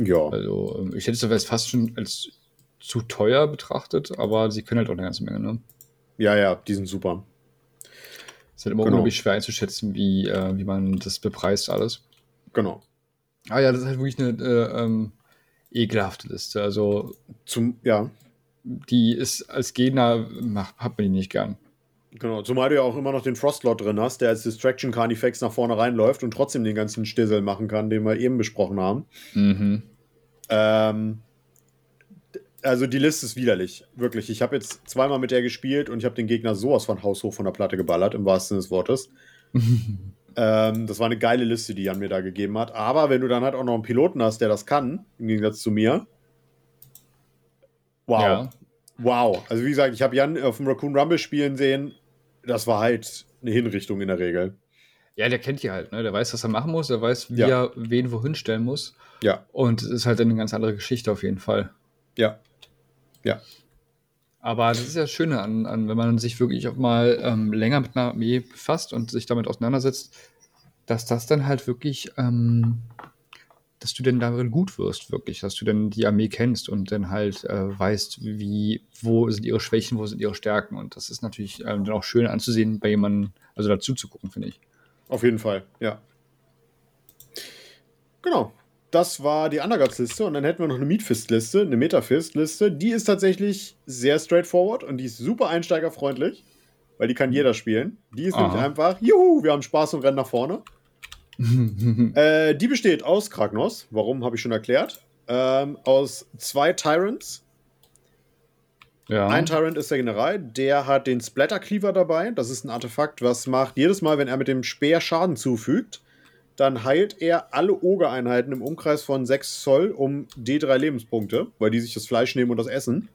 Ja.
Also, ähm, ich hätte es fast schon als zu teuer betrachtet, aber sie können halt auch eine ganze Menge, ne?
Ja, ja, die sind super.
Ist halt immer
Genau.
unglaublich schwer einzuschätzen, wie, äh, wie man das bepreist alles.
Genau.
Ah ja, das ist halt wirklich eine äh, ähm, ekelhafte Liste. Also,
Zum, ja,
die ist als Gegner, macht, hat man die nicht gern.
Genau. Zumal du ja auch immer noch den Frostlord drin hast, der als Distraction Carnifex nach vorne reinläuft und trotzdem den ganzen Stissel machen kann, den wir eben besprochen haben.
Mhm.
Ähm, also die Liste ist widerlich, wirklich. Ich habe jetzt zweimal mit der gespielt und ich habe den Gegner sowas von haushoch von der Platte geballert, im wahrsten Sinne des Wortes. Ähm, das war eine geile Liste, die Jan mir da gegeben hat. Aber wenn du dann halt auch noch einen Piloten hast, der das kann, im Gegensatz zu mir. Wow.
Ja.
Wow. Also wie gesagt, ich habe Jan auf dem Raccoon Rumble spielen sehen. Das war halt eine Hinrichtung in der Regel.
Ja, der kennt die halt, ne? Der weiß, was er machen muss, der weiß, wie
Ja.
er wen wohin stellen muss.
Ja,
Und es ist halt eine ganz andere Geschichte auf jeden Fall.
ja, ja.
Aber das ist ja das Schöne an, an wenn man sich wirklich auch mal ähm, länger mit einer Armee befasst und sich damit auseinandersetzt, dass das dann halt wirklich, ähm, dass du denn darin gut wirst, wirklich, dass du dann die Armee kennst und dann halt äh, weißt, wie, wo sind ihre Schwächen, wo sind ihre Stärken. Und das ist natürlich ähm, dann auch schön anzusehen, bei jemandem, also dazu zu gucken, finde ich.
Auf jeden Fall, ja. Genau. Das war die Underguts-Liste und dann hätten wir noch eine Meatfist-Liste, eine Metafist-Liste. Die ist tatsächlich sehr straightforward und die ist super einsteigerfreundlich, weil die kann jeder spielen. Die ist
Aha.
nämlich einfach, juhu, wir haben Spaß und rennen nach vorne. Äh, die besteht aus Kragnos, warum habe ich schon erklärt. Ähm, aus zwei Tyrants.
ja.
Ein Tyrant ist der General, der hat den Splatter Cleaver dabei. Das ist ein Artefakt, was macht jedes Mal, wenn er mit dem Speer Schaden zufügt, dann heilt er alle Oger-Einheiten im Umkreis von 6 Zoll um D3 Lebenspunkte, weil die sich das Fleisch nehmen und das essen.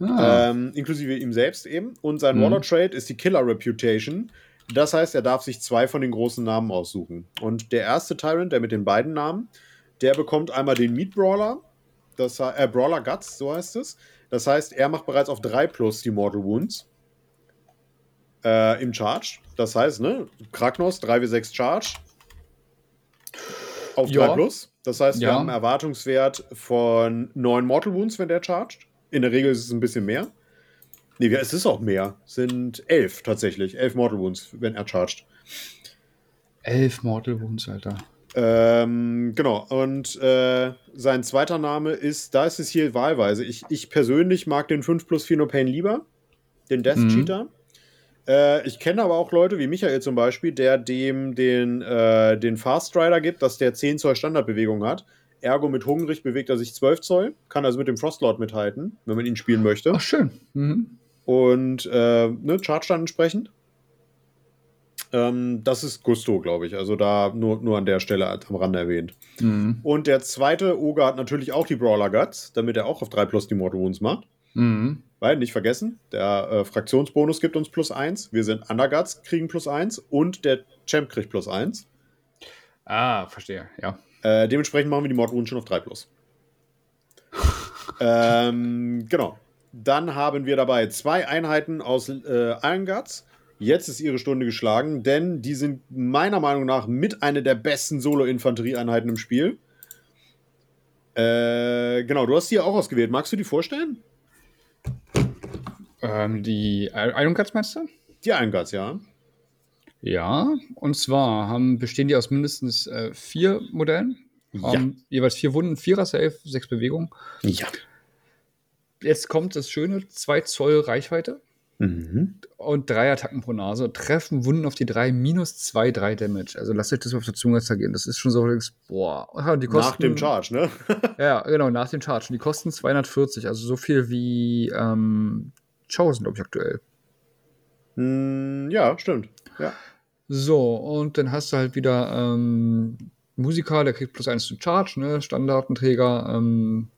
ah.
Ähm, inklusive ihm selbst eben. Und sein
Mhm.
Warlord Trade ist die Killer Reputation. Das heißt, er darf sich zwei von den großen Namen aussuchen. Und der erste Tyrant, der mit den beiden Namen, der bekommt einmal den Meat Brawler, das, äh, Brawler Guts, so heißt es. Das heißt, er macht bereits auf 3 plus die Mortal Wounds äh, im Charge. Das heißt, ne, Kragnos 3w6 Charge auf 3
Ja.
plus. Das heißt, wir
Ja.
haben einen Erwartungswert von 9 Mortal Wounds, wenn der charged. In der Regel ist es ein bisschen mehr. Nee, es ist auch mehr. Es sind 11 tatsächlich. 11 Mortal Wounds, wenn er charged.
Elf Mortal Wounds, Alter.
Ähm, genau. Und äh, sein zweiter Name ist, da ist es hier wahlweise. Ich, ich persönlich mag den 5 plus 4 No Pain lieber. Den Death
Mhm.
Cheater. Äh, ich kenne aber auch Leute wie Michael zum Beispiel, der dem den, äh, den Fast Rider gibt, dass der 10 Zoll Standardbewegung hat. Ergo mit Hungrig bewegt er sich 12 Zoll, kann also mit dem Frostlord mithalten, wenn man ihn spielen möchte.
Ach, schön. Mhm.
Und äh, ne, Charge dann entsprechend. Ähm, das ist Gusto, glaube ich. Also da nur, nur an der Stelle am Rande erwähnt.
Mhm.
Und der zweite Ogre hat natürlich auch die Brawler Guts, damit er auch auf 3 plus die Mortal Wounds macht.
Mhm.
Weil, nicht vergessen, der äh, Fraktionsbonus gibt uns plus 1. Wir sind Underguts, kriegen plus 1 und der Champ kriegt plus 1.
Ah, verstehe, ja.
Äh, dementsprechend machen wir die Mortal Wounds schon auf 3 plus. ähm, genau. Dann haben wir dabei zwei Einheiten aus äh, Iron Guts. Jetzt ist ihre Stunde geschlagen, denn die sind meiner Meinung nach mit einer der besten Solo-Infanterieeinheiten im Spiel. Äh, genau, du hast die auch ausgewählt. Magst du die vorstellen?
Ähm, die Iron Guts meinst du?
Die Iron Guts, ja.
Ja, und zwar haben, bestehen die aus mindestens äh, vier Modellen. Haben jeweils vier Wunden, vierer Safe, sechs Bewegungen.
Ja.
Jetzt kommt das Schöne: 2 Zoll Reichweite
Mhm.
und drei Attacken pro Nase. Treffen Wunden auf die drei minus 2, 3 Damage. Also lasst euch das mal auf der Zunge zergehen. Das ist schon so, boah. Kosten,
Nach dem Charge, ne?
Ja, genau, nach dem Charge. Und die kosten 240, also so viel wie ähm, Chosen, glaube ich, aktuell.
Hm, ja, stimmt. Ja.
So, und dann hast du halt wieder ähm, Musiker, der kriegt plus eins zu Charge, ne? Standardenträger. Ähm,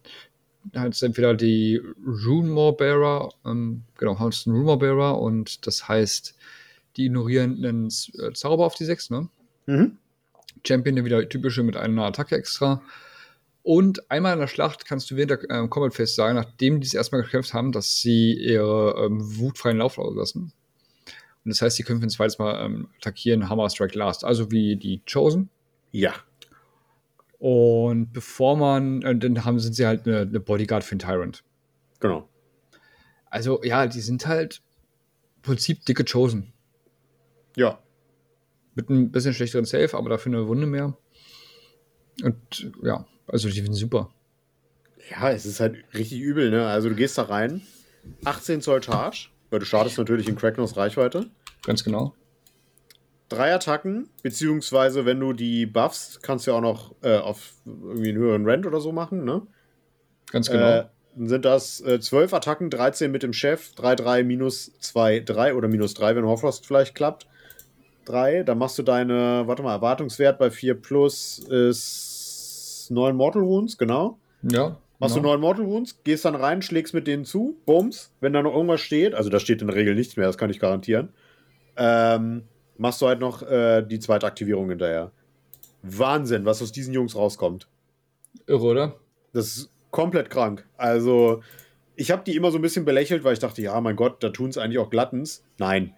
du entweder die Runemore Bearer, ähm, genau, einen Runemore Bearer und das heißt, die ignorieren einen äh, Zauber auf die 6, ne?
Mhm.
Champion, der wieder typische mit einer Attacke extra. Und einmal in der Schlacht kannst du während der ähm, Combat Phase sagen, nachdem die es erstmal gekämpft haben, dass sie ihre ähm, wutfreien Lauf auslassen. Und das heißt, sie können ein zweites Mal ähm, attackieren, Hammer Strike Last, also wie die Chosen.
Ja.
Und bevor man, äh, dann haben, sind sie halt eine, eine Bodyguard für den Tyrant.
Genau.
Also ja, die sind halt im Prinzip dicke Chosen.
Ja.
Mit ein bisschen schlechteren Save, aber dafür eine Wunde mehr. Und ja, also die sind super.
Ja, es ist halt richtig übel, ne? Also du gehst da rein, 18 Zoll Charge, weil du startest natürlich in Kraknos Reichweite.
Ganz genau.
Drei Attacken, beziehungsweise wenn du die buffst, kannst du ja auch noch äh, auf irgendwie einen höheren Rent oder so machen, ne?
Ganz genau.
Äh, dann sind das äh, 12 Attacken, 13 mit dem Chef, 3, 3, minus 2, 3 oder minus 3, wenn Horfrost vielleicht klappt. 3, dann machst du deine, warte mal, Erwartungswert bei 4 plus ist 9 Mortal Wounds, genau.
ja.
Machst
genau.
du 9 Mortal Wounds, gehst dann rein, schlägst mit denen zu, bums. Wenn da noch irgendwas steht, also da steht in der Regel nichts mehr, das kann ich garantieren, ähm, machst du halt noch äh, die zweite Aktivierung hinterher. Wahnsinn, was aus diesen Jungs rauskommt.
Irre, oder?
Das ist komplett krank. Also, ich habe die immer so ein bisschen belächelt, weil ich dachte, ja, mein Gott, da tun es eigentlich auch Glattens. Nein.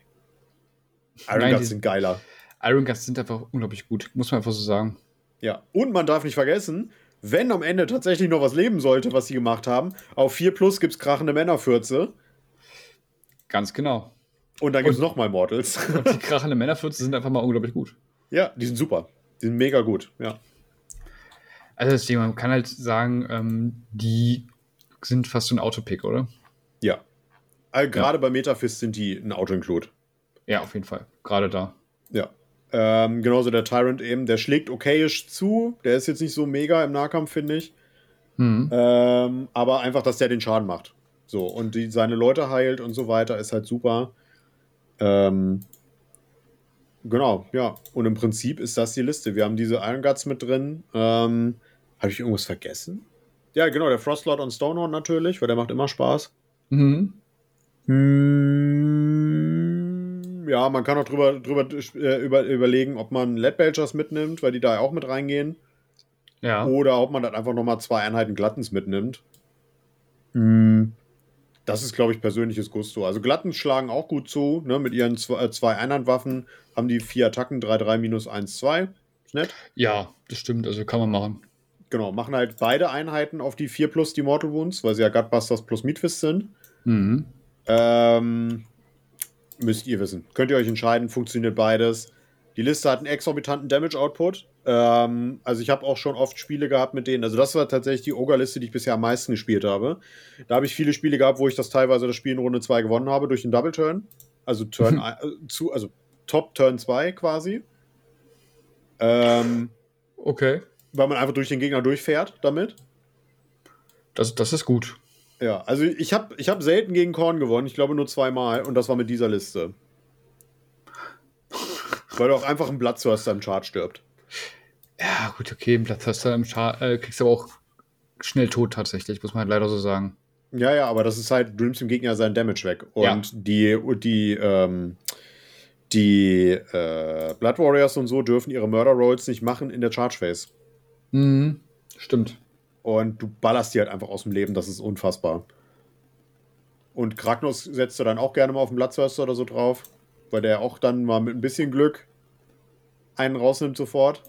Iron
Nein,
Guts sind geiler.
Iron Guts sind einfach unglaublich gut, muss man einfach so sagen.
Ja. Und man darf nicht vergessen, wenn am Ende tatsächlich noch was leben sollte, was sie gemacht haben, auf 4 Plus gibt es krachende Männerfürze
Ganz genau.
Und dann gibt es nochmal Mortals.
Und die krachende Männerfürze sind einfach mal unglaublich gut.
ja, die sind super. Die sind mega gut. Ja.
Also deswegen, man kann halt sagen, ähm, die sind fast so ein Autopick, oder?
Ja. Also, Gerade bei Metafist sind die ein Auto-Include.
Ja, auf jeden Fall. Gerade da.
Ja. Ähm, genauso der Tyrant eben, der schlägt okayisch zu. Der ist jetzt nicht so mega im Nahkampf, finde ich.
Mhm.
Ähm, aber einfach, dass der den Schaden macht. So, und die, seine Leute heilt und so weiter, ist halt super. Ähm, genau, ja. Und im Prinzip ist das die Liste. Wir haben diese Iron Guts mit drin. Ähm, Habe ich irgendwas vergessen? Ja, genau, der Frostlord und Stonehorn natürlich, weil der macht immer Spaß.
Mhm.
Hm, ja, man kann auch drüber, drüber äh, über, überlegen, ob man Lead Belchers mitnimmt, weil die da ja auch mit reingehen.
Ja.
Oder ob man dann einfach nochmal zwei Einheiten Glattens mitnimmt. Hm. Das ist, glaube ich, persönliches Gusto. Also Glattens schlagen auch gut zu. Ne? Mit ihren zwei, äh, zwei Einhandwaffen haben die vier Attacken, 3-3 minus 1-2. Ist nett.
ja, das stimmt. Also kann man machen.
Genau, machen halt beide Einheiten auf die 4 plus die Mortal Wounds, weil sie ja Gutbusters plus Meatfist sind.
Mhm.
Ähm, müsst ihr wissen. Könnt ihr euch entscheiden, funktioniert beides. Die Liste hat einen exorbitanten Damage-Output. Ähm, also ich habe auch schon oft Spiele gehabt mit denen. Also das war tatsächlich die Ogre-Liste, die ich bisher am meisten gespielt habe. Da habe ich viele Spiele gehabt, wo ich das teilweise das Spiel in Runde 2 gewonnen habe durch den Double-Turn. Also Turn
Mhm.
äh, zu, also Top-Turn 2 quasi. Ähm,
Okay.
weil man einfach durch den Gegner durchfährt damit.
Das, das ist gut.
Ja, also ich habe ich hab selten gegen Korn gewonnen. Ich glaube nur zweimal. Und das war mit dieser Liste. Weil du auch einfach ein Blatt zu hast, der im Chart stirbt.
Ja, gut, okay. Im Platz hast du im Char äh, kriegst du aber auch schnell tot tatsächlich, muss man halt leider so sagen.
Ja, ja, aber das ist halt, du nimmst dem Gegner seinen Damage weg. Und
Ja.
die, die, ähm, die äh, Blood Warriors und so dürfen ihre Murder Rolls nicht machen in der Charge Phase.
Mhm. Stimmt.
Und du ballerst die halt einfach aus dem Leben, das ist unfassbar. Und Kragnos setzt du dann auch gerne mal auf den Bloodthirster oder so drauf. weil der auch dann mal mit ein bisschen Glück einen rausnimmt sofort.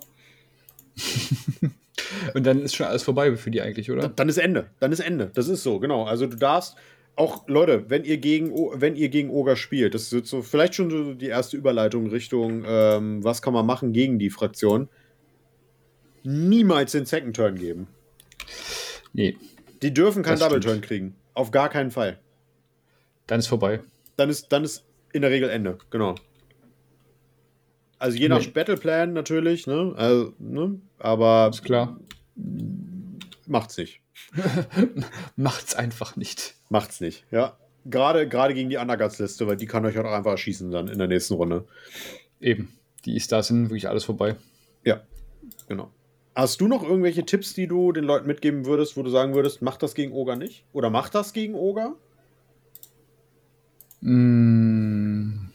Und dann ist schon alles vorbei für die eigentlich, oder?
Dann ist Ende. Dann ist Ende. Das ist so, genau. Also du darfst auch, Leute, wenn ihr gegen, wenn ihr gegen Oger spielt, das ist so vielleicht schon so die erste Überleitung Richtung, ähm, was kann man machen gegen die Fraktion. Niemals den Second Turn geben.
Nee.
Die dürfen keinen Double Turn kriegen. Auf gar keinen Fall.
Dann ist vorbei.
Dann ist, dann ist in der Regel Ende, genau. Also je nach nee. Battleplan natürlich, ne? Also, ne? Aber.
Ist klar.
Macht's nicht.
macht's einfach nicht.
Macht's nicht, ja. Gerade, gerade gegen die Underguts-Liste, weil die kann euch auch einfach erschießen dann in der nächsten Runde.
Eben. Die ist da sind wirklich alles vorbei.
Ja, genau. Hast du noch irgendwelche Tipps, die du den Leuten mitgeben würdest, wo du sagen würdest, mach das gegen Oga nicht? Oder mach das gegen Oga?
Mmh.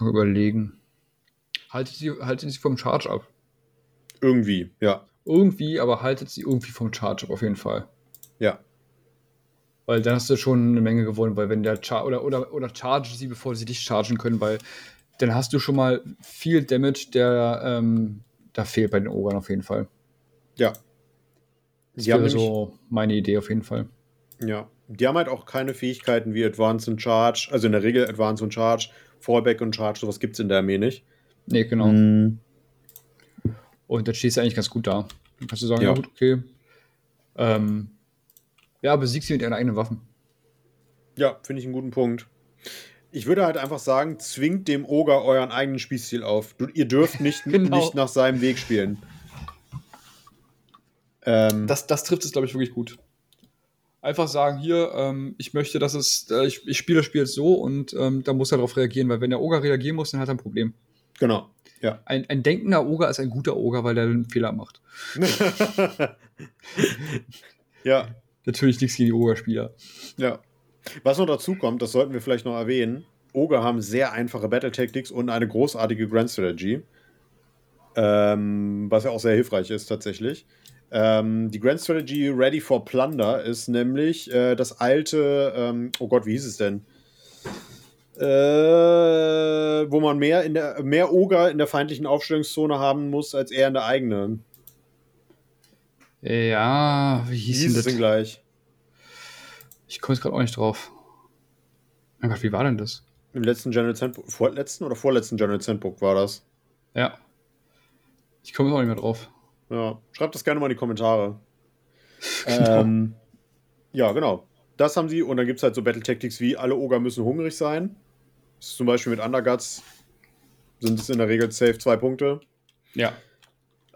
Überlegen. Haltet sie, haltet sie vom Charge ab.
Irgendwie, ja.
Irgendwie, aber haltet sie irgendwie vom Charge ab, auf jeden Fall.
Ja.
Weil dann hast du schon eine Menge gewonnen, weil wenn der Char oder, oder, oder charge sie, bevor sie dich chargen können, weil dann hast du schon mal viel Damage, der ähm, da fehlt bei den Ogern auf jeden Fall.
Ja.
Das die wäre so meine Idee auf jeden Fall.
Ja. Die haben halt auch keine Fähigkeiten wie Advance und Charge, also in der Regel Advance und Charge, Fallback und Charge, sowas gibt es in der Armee nicht.
Nee, genau. Mhm. Und dann stehst du eigentlich ganz gut da. Dann kannst du sagen, ja, ja gut, okay. Ähm, ja, besiegst sie mit ihren eigenen Waffen.
Ja, finde ich einen guten Punkt. Ich würde halt einfach sagen, zwingt dem Oger euren eigenen Spielstil auf. Du, ihr dürft nicht, genau. nicht nach seinem Weg spielen.
Ähm, das, das trifft es, glaube ich, wirklich gut. Einfach sagen, hier, ähm, ich möchte, dass es, äh, ich, ich spiele das Spiel jetzt so und ähm, da muss er darauf reagieren, weil wenn der Oger reagieren muss, dann hat er ein Problem.
Genau. Ja.
Ein, ein denkender Oger ist ein guter Oger, weil er einen Fehler macht.
ja.
Natürlich nichts gegen die Oger-Spieler.
Ja. Was noch dazu kommt, das sollten wir vielleicht noch erwähnen: Oger haben sehr einfache Battle Tactics und eine großartige Grand Strategy. Ähm, was ja auch sehr hilfreich ist, tatsächlich. Ähm, die Grand Strategy Ready for Plunder ist nämlich äh, das alte, ähm, oh Gott, wie hieß es denn? Äh, wo man mehr, in der, mehr Oger in der feindlichen Aufstellungszone haben muss, als er in der eigenen.
Ja, wie hieß,
hieß es denn gleich?
Ich komme jetzt gerade auch nicht drauf. Mein Gott, wie war denn das?
Im letzten General Handbook, vorletzten oder vorletzten General Handbook war das?
Ja. Ich komme auch nicht mehr drauf.
Ja, schreibt das gerne mal in die Kommentare. Genau. Ähm, ja, genau. Das haben sie und dann gibt es halt so Battle Tactics wie alle Oger müssen hungrig sein. Zum Beispiel mit Underguts sind es in der Regel safe zwei Punkte.
Ja.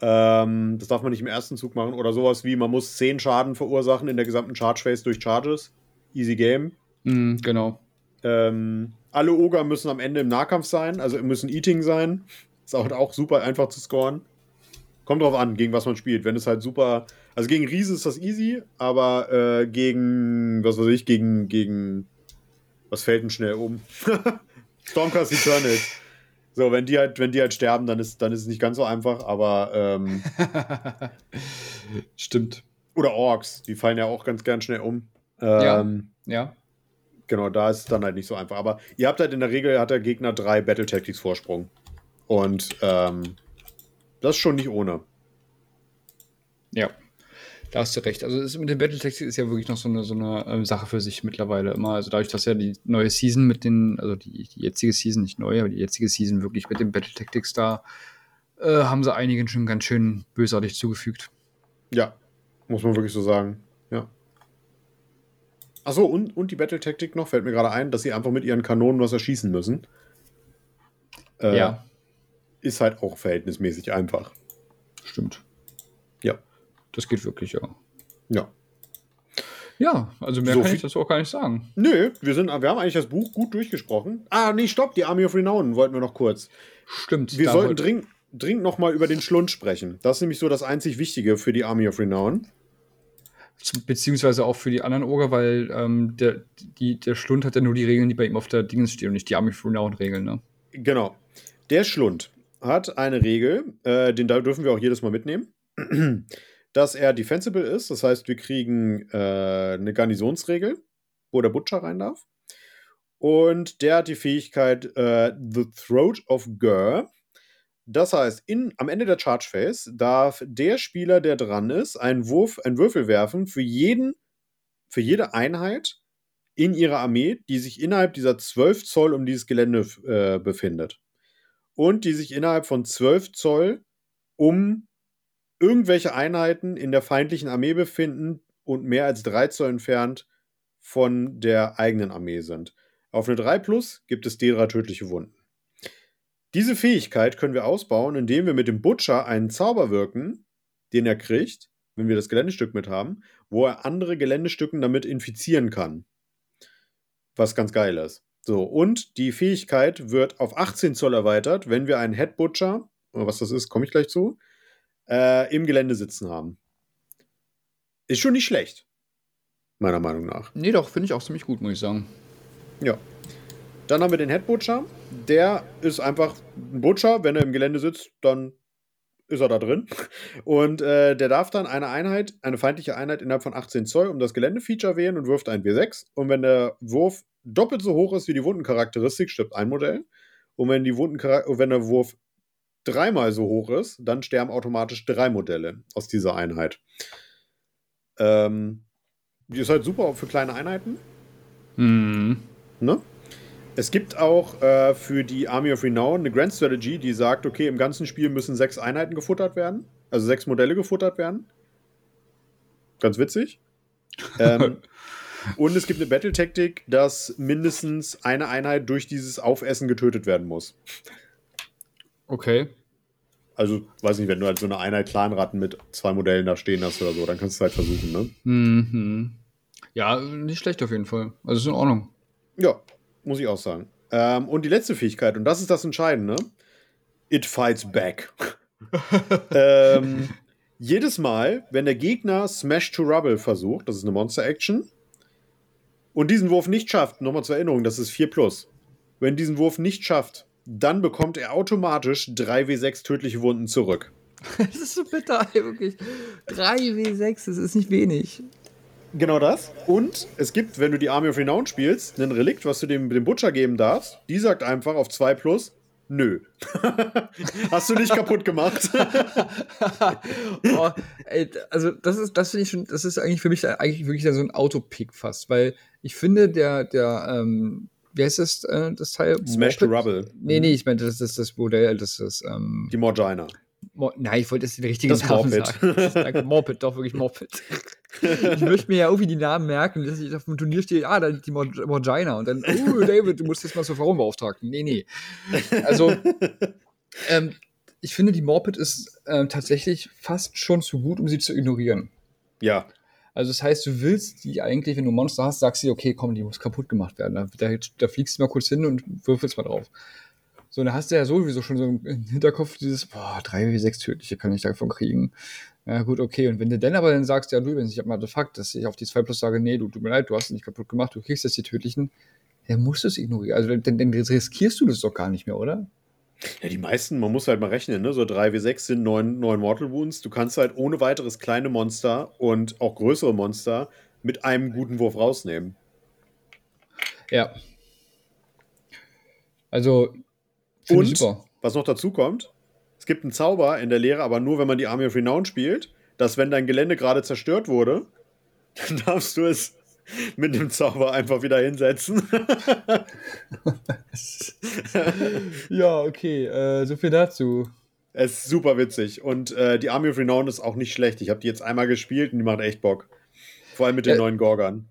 Ähm, das darf man nicht im ersten Zug machen. Oder sowas wie, man muss 10 Schaden verursachen in der gesamten Charge Phase durch Charges. Easy Game.
Mm, genau.
Ähm, alle Oger müssen am Ende im Nahkampf sein, also müssen Eating sein. Ist auch, auch super einfach zu scoren. Kommt drauf an, gegen was man spielt. Wenn es halt super. Also gegen Riese ist das easy, aber äh, gegen, was weiß ich, gegen, gegen. Was fällt denn schnell um? Stormcast Eternals. So, wenn die halt, wenn die halt sterben, dann ist, dann ist es nicht ganz so einfach, aber ähm,
Stimmt.
Oder Orks, die fallen ja auch ganz gern schnell um.
Ähm, ja. ja.
Genau, da ist es dann halt nicht so einfach. Aber ihr habt halt in der Regel hat der Gegner drei Battle Tactics Vorsprung. Und ähm, das ist schon nicht ohne.
Ja. Da hast du recht. Also das mit den Battletexten ist ja wirklich noch so eine, so eine ähm, Sache für sich mittlerweile immer. Also dadurch, dass ja die neue Season mit den, also die, die jetzige Season, nicht neu, aber die jetzige Season wirklich mit den Battle Tactics da, äh, haben sie einigen schon ganz schön bösartig zugefügt.
Ja, muss man wirklich so sagen. Ja. Achso, und, und die Battle Tactic noch, fällt mir gerade ein, dass sie einfach mit ihren Kanonen was erschießen müssen.
Äh, ja.
Ist halt auch verhältnismäßig einfach.
Stimmt.
Ja.
Das geht wirklich, ja.
Ja.
Ja, also mehr so kann ich dazu auch gar nicht sagen.
Nö, wir, sind, wir haben eigentlich das Buch gut durchgesprochen. Ah, nee, stopp, die Army of Renown wollten wir noch kurz.
Stimmt.
Wir sollten dringend, dringend noch mal über den Schlund sprechen. Das ist nämlich so das einzig Wichtige für die Army of Renown.
Beziehungsweise auch für die anderen Oger, weil ähm, der, die, der Schlund hat ja nur die Regeln, die bei ihm auf der Dingens stehen und nicht die Army of Renown-Regeln, ne?
Genau. Der Schlund hat eine Regel, äh, den dürfen wir auch jedes Mal mitnehmen dass er defensible ist. Das heißt, wir kriegen äh, eine Garnisonsregel, wo der Butcher rein darf. Und der hat die Fähigkeit äh, The Throat of Gur. Das heißt, in, am Ende der Charge Phase darf der Spieler, der dran ist, einen Wurf, einen Würfel werfen für jeden, für jede Einheit in ihrer Armee, die sich innerhalb dieser 12 Zoll um dieses Gelände äh, befindet. Und die sich innerhalb von 12 Zoll um irgendwelche Einheiten in der feindlichen Armee befinden und mehr als 3 Zoll entfernt von der eigenen Armee sind. Auf eine 3 Plus gibt es D3 tödliche Wunden. Diese Fähigkeit können wir ausbauen, indem wir mit dem Butcher einen Zauber wirken, den er kriegt, wenn wir das Geländestück mit haben, wo er andere Geländestücken damit infizieren kann. Was ganz geil ist. So, und die Fähigkeit wird auf 18 Zoll erweitert, wenn wir einen Head Butcher, was das ist, komme ich gleich zu, äh, im Gelände sitzen haben. Ist schon nicht schlecht. Meiner Meinung nach.
Nee, doch, finde ich auch ziemlich gut, muss ich sagen.
Ja. Dann haben wir den Head Butcher. Der ist einfach ein Butcher. Wenn er im Gelände sitzt, dann ist er da drin. Und äh, der darf dann eine Einheit, eine feindliche Einheit innerhalb von 18 Zoll um das Geländefeature wählen und wirft ein W6. Und wenn der Wurf doppelt so hoch ist wie die Wundencharakteristik, stirbt ein Modell. Und wenn, die wenn der Wurf dreimal so hoch ist, dann sterben automatisch drei Modelle aus dieser Einheit. Ähm, die ist halt super für kleine Einheiten.
Mhm.
Ne? Es gibt auch äh, für die Army of Renown eine Grand Strategy, die sagt, okay, im ganzen Spiel müssen sechs Einheiten gefuttert werden, also sechs Modelle gefuttert werden. Ganz witzig. ähm, und es gibt eine Battle-Taktik, dass mindestens eine Einheit durch dieses Aufessen getötet werden muss.
Okay.
Also, weiß nicht, wenn du halt so eine Einheit Clanratten mit zwei Modellen da stehen hast oder so, dann kannst du es halt versuchen, ne?
Mhm. Ja, nicht schlecht auf jeden Fall. Also ist in Ordnung.
Ja, muss ich auch sagen. Ähm, und die letzte Fähigkeit, und das ist das Entscheidende: It fights back. ähm, jedes Mal, wenn der Gegner Smash to Rubble versucht, das ist eine Monster-Action, und diesen Wurf nicht schafft, nochmal zur Erinnerung, das ist 4 plus. Wenn diesen Wurf nicht schafft, dann bekommt er automatisch 3w6 tödliche Wunden zurück.
das ist so bitter, wirklich. 3w6, das ist nicht wenig.
Genau das. Und es gibt, wenn du die Army of Renown spielst, ein Relikt, was du dem, dem Butcher geben darfst. Die sagt einfach auf 2 plus, nö. Hast du nicht kaputt gemacht?
oh, ey, also das ist, das finde ich schon, das ist eigentlich für mich eigentlich wirklich so ein Autopick fast, weil ich finde, der, der, ähm, wie heißt das, äh, das Teil?
Smash to Rubble.
Nee, nee, ich meine, das ist das Modell, das ist, ähm,
Die Morgina.
Mo Nein, ich wollte jetzt den richtigen
das Namen Morpid. sagen.
Morpid, doch wirklich Morpid. ich möchte mir ja irgendwie die Namen merken, dass ich auf dem Turnier stehe, ah, da die Morgina und dann, oh, David, du musst jetzt mal zur Frauenbeauftragten. Nee, nee. Also, ähm, ich finde, die Morpid ist äh, tatsächlich fast schon zu gut, um sie zu ignorieren.
Ja.
Also das heißt, du willst die eigentlich, wenn du Monster hast, sagst du, okay, komm, die muss kaputt gemacht werden. Da, da, da fliegst du mal kurz hin und würfelst mal drauf. So, dann hast du ja sowieso schon so im Hinterkopf dieses, boah, drei wie sechs tödliche kann ich davon kriegen. Ja, gut, okay. Und wenn du dann aber dann sagst, ja, du, wenn ich habe mal Artefakt, dass ich auf die 2 plus sage, nee, du, tut mir leid, du hast es nicht kaputt gemacht, du kriegst jetzt die tödlichen, dann musst du es ignorieren. Also dann, dann riskierst du das doch gar nicht mehr, oder?
Ja, die meisten, man muss halt mal rechnen, ne? So 3 wie 6 sind 9, 9 Mortal Wounds. Du kannst halt ohne weiteres kleine Monster und auch größere Monster mit einem guten Wurf rausnehmen.
Ja. Also,
und super. was noch dazu kommt, es gibt einen Zauber in der Lehre, aber nur, wenn man die Army of Renown spielt, dass wenn dein Gelände gerade zerstört wurde, dann darfst du es mit dem Zauber einfach wieder hinsetzen.
ja, okay, äh, so viel dazu.
Es ist super witzig und äh, die Army of Renown ist auch nicht schlecht. Ich habe die jetzt einmal gespielt und die macht echt Bock. Vor allem mit den äh, neuen Gorgern.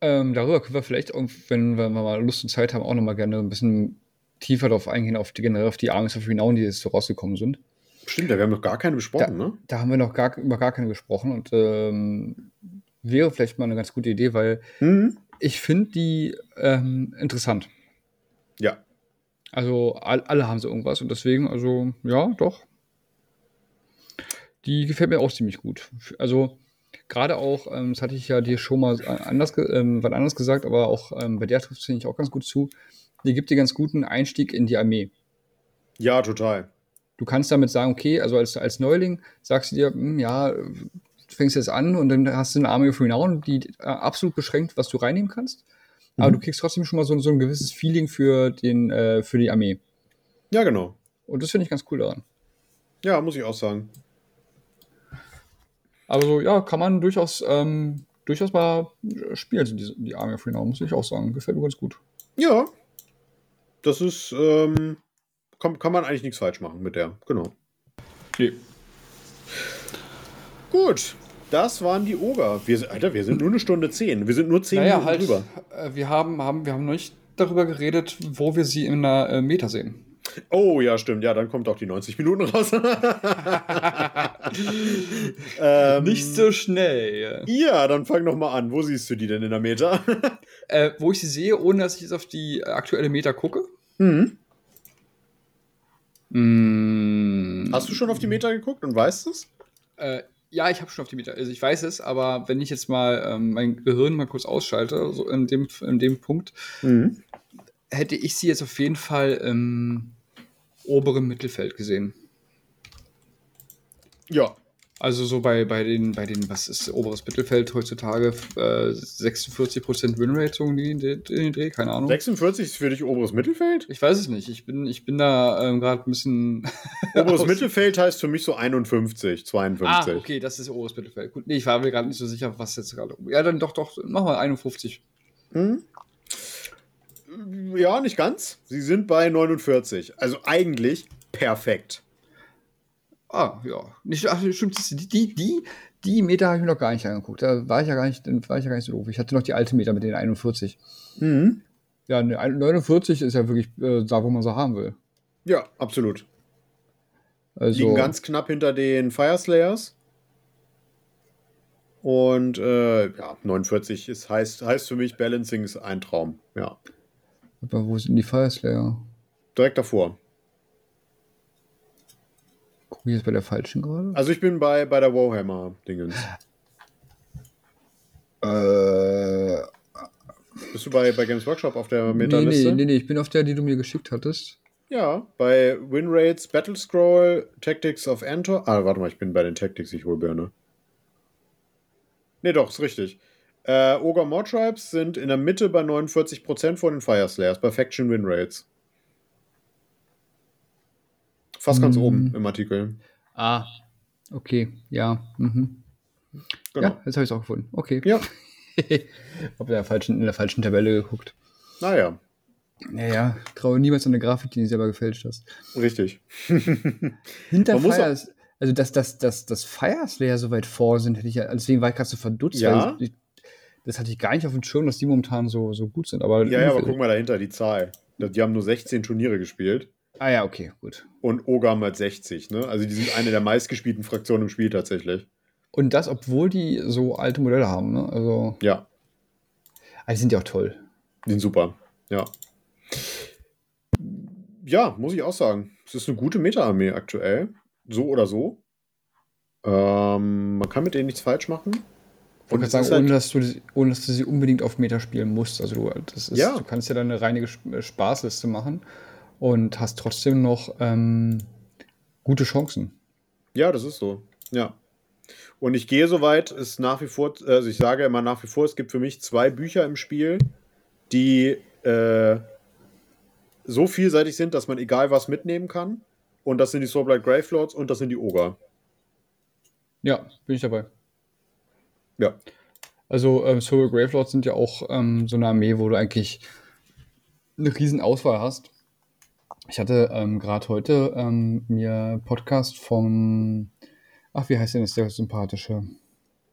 Ähm, darüber können wir vielleicht, wenn wir mal Lust und Zeit haben, auch noch mal gerne ein bisschen tiefer darauf eingehen, auf die, generell auf die Armies of Renown, die jetzt so rausgekommen sind.
Stimmt, da haben wir noch gar keine besprochen,
da,
ne?
Da haben wir noch gar, über gar keine gesprochen und ähm, wäre vielleicht mal eine ganz gute Idee, weil mhm. ich finde die ähm, interessant.
Ja.
Also all, alle haben so irgendwas und deswegen, also ja, doch. Die gefällt mir auch ziemlich gut. Also gerade auch, ähm, das hatte ich ja dir schon mal anders, ähm, was anderes gesagt, aber auch ähm, bei der trifft es, finde ich, auch ganz gut zu die gibt dir ganz guten Einstieg in die Armee.
Ja, total.
Du kannst damit sagen, okay, also als, als Neuling sagst du dir, hm, ja, du fängst jetzt an und dann hast du eine Army of Renown, die äh, absolut beschränkt, was du reinnehmen kannst. aber du kriegst trotzdem schon mal so, so ein gewisses Feeling für, den, äh, für die Armee.
Ja, genau.
Und das finde ich ganz cool daran.
Ja, muss ich auch sagen.
Aber so, ja, kann man durchaus, ähm, durchaus mal spielen, so die, die Army of Renown, muss ich auch sagen. Gefällt mir ganz gut.
Ja. Das ist, ähm, kann, kann man eigentlich nichts falsch machen mit der, genau.
Nee.
Gut, das waren die Oger. Wir, sind- Alter, wir sind nur eine Stunde zehn. Wir sind nur zehn
Naja,
Minuten
halt,
drüber.
äh, wir haben, haben, wir haben noch nicht darüber geredet, wo wir sie in der äh, Meta sehen.
Oh, ja, stimmt. Ja, dann kommt auch die 90 Minuten raus. ähm,
Nicht so schnell.
Ja, dann fang noch mal an. Wo siehst du die denn in der Meta?
Äh, wo ich sie sehe, ohne dass ich jetzt auf die aktuelle Meta gucke.
mhm.
Mm,
Hast du schon auf die Meta geguckt und weißt es?
Äh, ja, ich habe schon auf die Meta. Also ich weiß es, aber wenn ich jetzt mal ähm, mein Gehirn mal kurz ausschalte, so in dem, in dem Punkt,
Mhm.
hätte ich sie jetzt auf jeden Fall im oberen Mittelfeld gesehen.
Ja.
Also so bei, bei den, bei den, was ist oberes Mittelfeld heutzutage, äh, 46% Winrate, in die- in den Dreh, keine Ahnung.
46 ist für dich oberes Mittelfeld?
Ich weiß es nicht. Ich bin, ich bin da ähm, gerade ein bisschen.
Oberes Mittelfeld heißt für mich so 51, 52.
Ah, okay, das ist oberes Mittelfeld. Gut, nee, ich war mir gerade nicht so sicher, was jetzt gerade. Ja, dann doch, doch, mach mal 51.
Hm? Ja, nicht ganz. Sie sind bei 49. Also eigentlich perfekt.
Ah, ja. Nicht, ach, stimmt, die, die, die, die Meter habe ich mir noch gar nicht angeguckt. Da war ich ja gar nicht, war ich ja gar nicht so doof. Ich hatte noch die alte Meter mit den 41.
Mhm.
Ja, ne, 49 ist ja wirklich äh, da, wo man sie haben will.
Ja, absolut.
Also,
Liegen ganz knapp hinter den Fire Slayers. Und äh, ja, 49 ist, heißt, heißt für mich, Balancing ist ein Traum. Ja.
aber wo sind die Fire Slayer?
Direkt davor.
Gucke ich jetzt bei der falschen gerade?
Also ich bin bei, bei der Warhammer-Dingens.
Äh,
Bist du bei, bei Games Workshop auf der
nee,
Meta-Liste?
nee, nee, nee, ich bin auf der, die du mir geschickt hattest.
Ja, bei Winrates, Battle Scroll, Tactics of Enter. Ah, warte mal, ich bin bei den Tactics, ich hole Birne. Nee, doch, ist richtig. Äh, Ogre More Tribes sind in der Mitte bei 49% von den Fire Slayers, bei Faction Winrates. Fast ganz
Mm.
oben im Artikel.
Ah, okay, ja. Mhm.
Genau.
Ja, jetzt habe ich es auch gefunden. Okay.
Ja.
Hab in der falschen, in der falschen Tabelle geguckt.
Naja,
Naja, traue niemals an eine Grafik, die du selber gefälscht hast.
richtig.
Hinter
Man muss
Fire, also dass, dass, dass, dass Fire Slayer so weit vor sind, hätte ich ja, deswegen war ich gerade so verdutzt,
Ja.
ich, das hatte ich gar nicht auf dem Schirm, dass die momentan so, so gut sind. Aber
Ja, ja, aber guck mal dahinter, die Zahl. Die haben nur 16 Turniere gespielt.
Ah ja, okay, gut.
Und Ogam hat 60, ne? Also die sind eine der meistgespielten Fraktionen im Spiel tatsächlich.
Und das, obwohl die so alte Modelle haben, ne? Also,
Ja,
ah, die sind ja auch toll.
die sind super. Ja. Ja, muss ich auch sagen. Es ist eine gute Meta-Armee aktuell. So oder so. Ähm, man kann mit denen nichts falsch machen.
Ich gerade
ist
sagen, ohne,
halt-
dass du, ohne dass du sie unbedingt auf Meta spielen musst. Also du, das ist,
Ja.
du kannst ja dann eine reine äh, Spaßliste machen und hast trotzdem noch ähm, gute Chancen.
Ja, das ist so. Ja. Und ich gehe so weit, es nach wie vor, also ich sage immer nach wie vor, es gibt für mich zwei Bücher im Spiel, die äh, so vielseitig sind, dass man egal was mitnehmen kann. Und das sind die Soulblight Gravelords und das sind die Ogre.
Ja, bin ich dabei.
Ja.
Also ähm, Soul Gravelords sind ja auch ähm, so eine Armee, wo du eigentlich eine riesen Auswahl hast. Ich hatte ähm, gerade heute ähm, mir Podcast vom, ach, wie heißt denn jetzt der sympathische?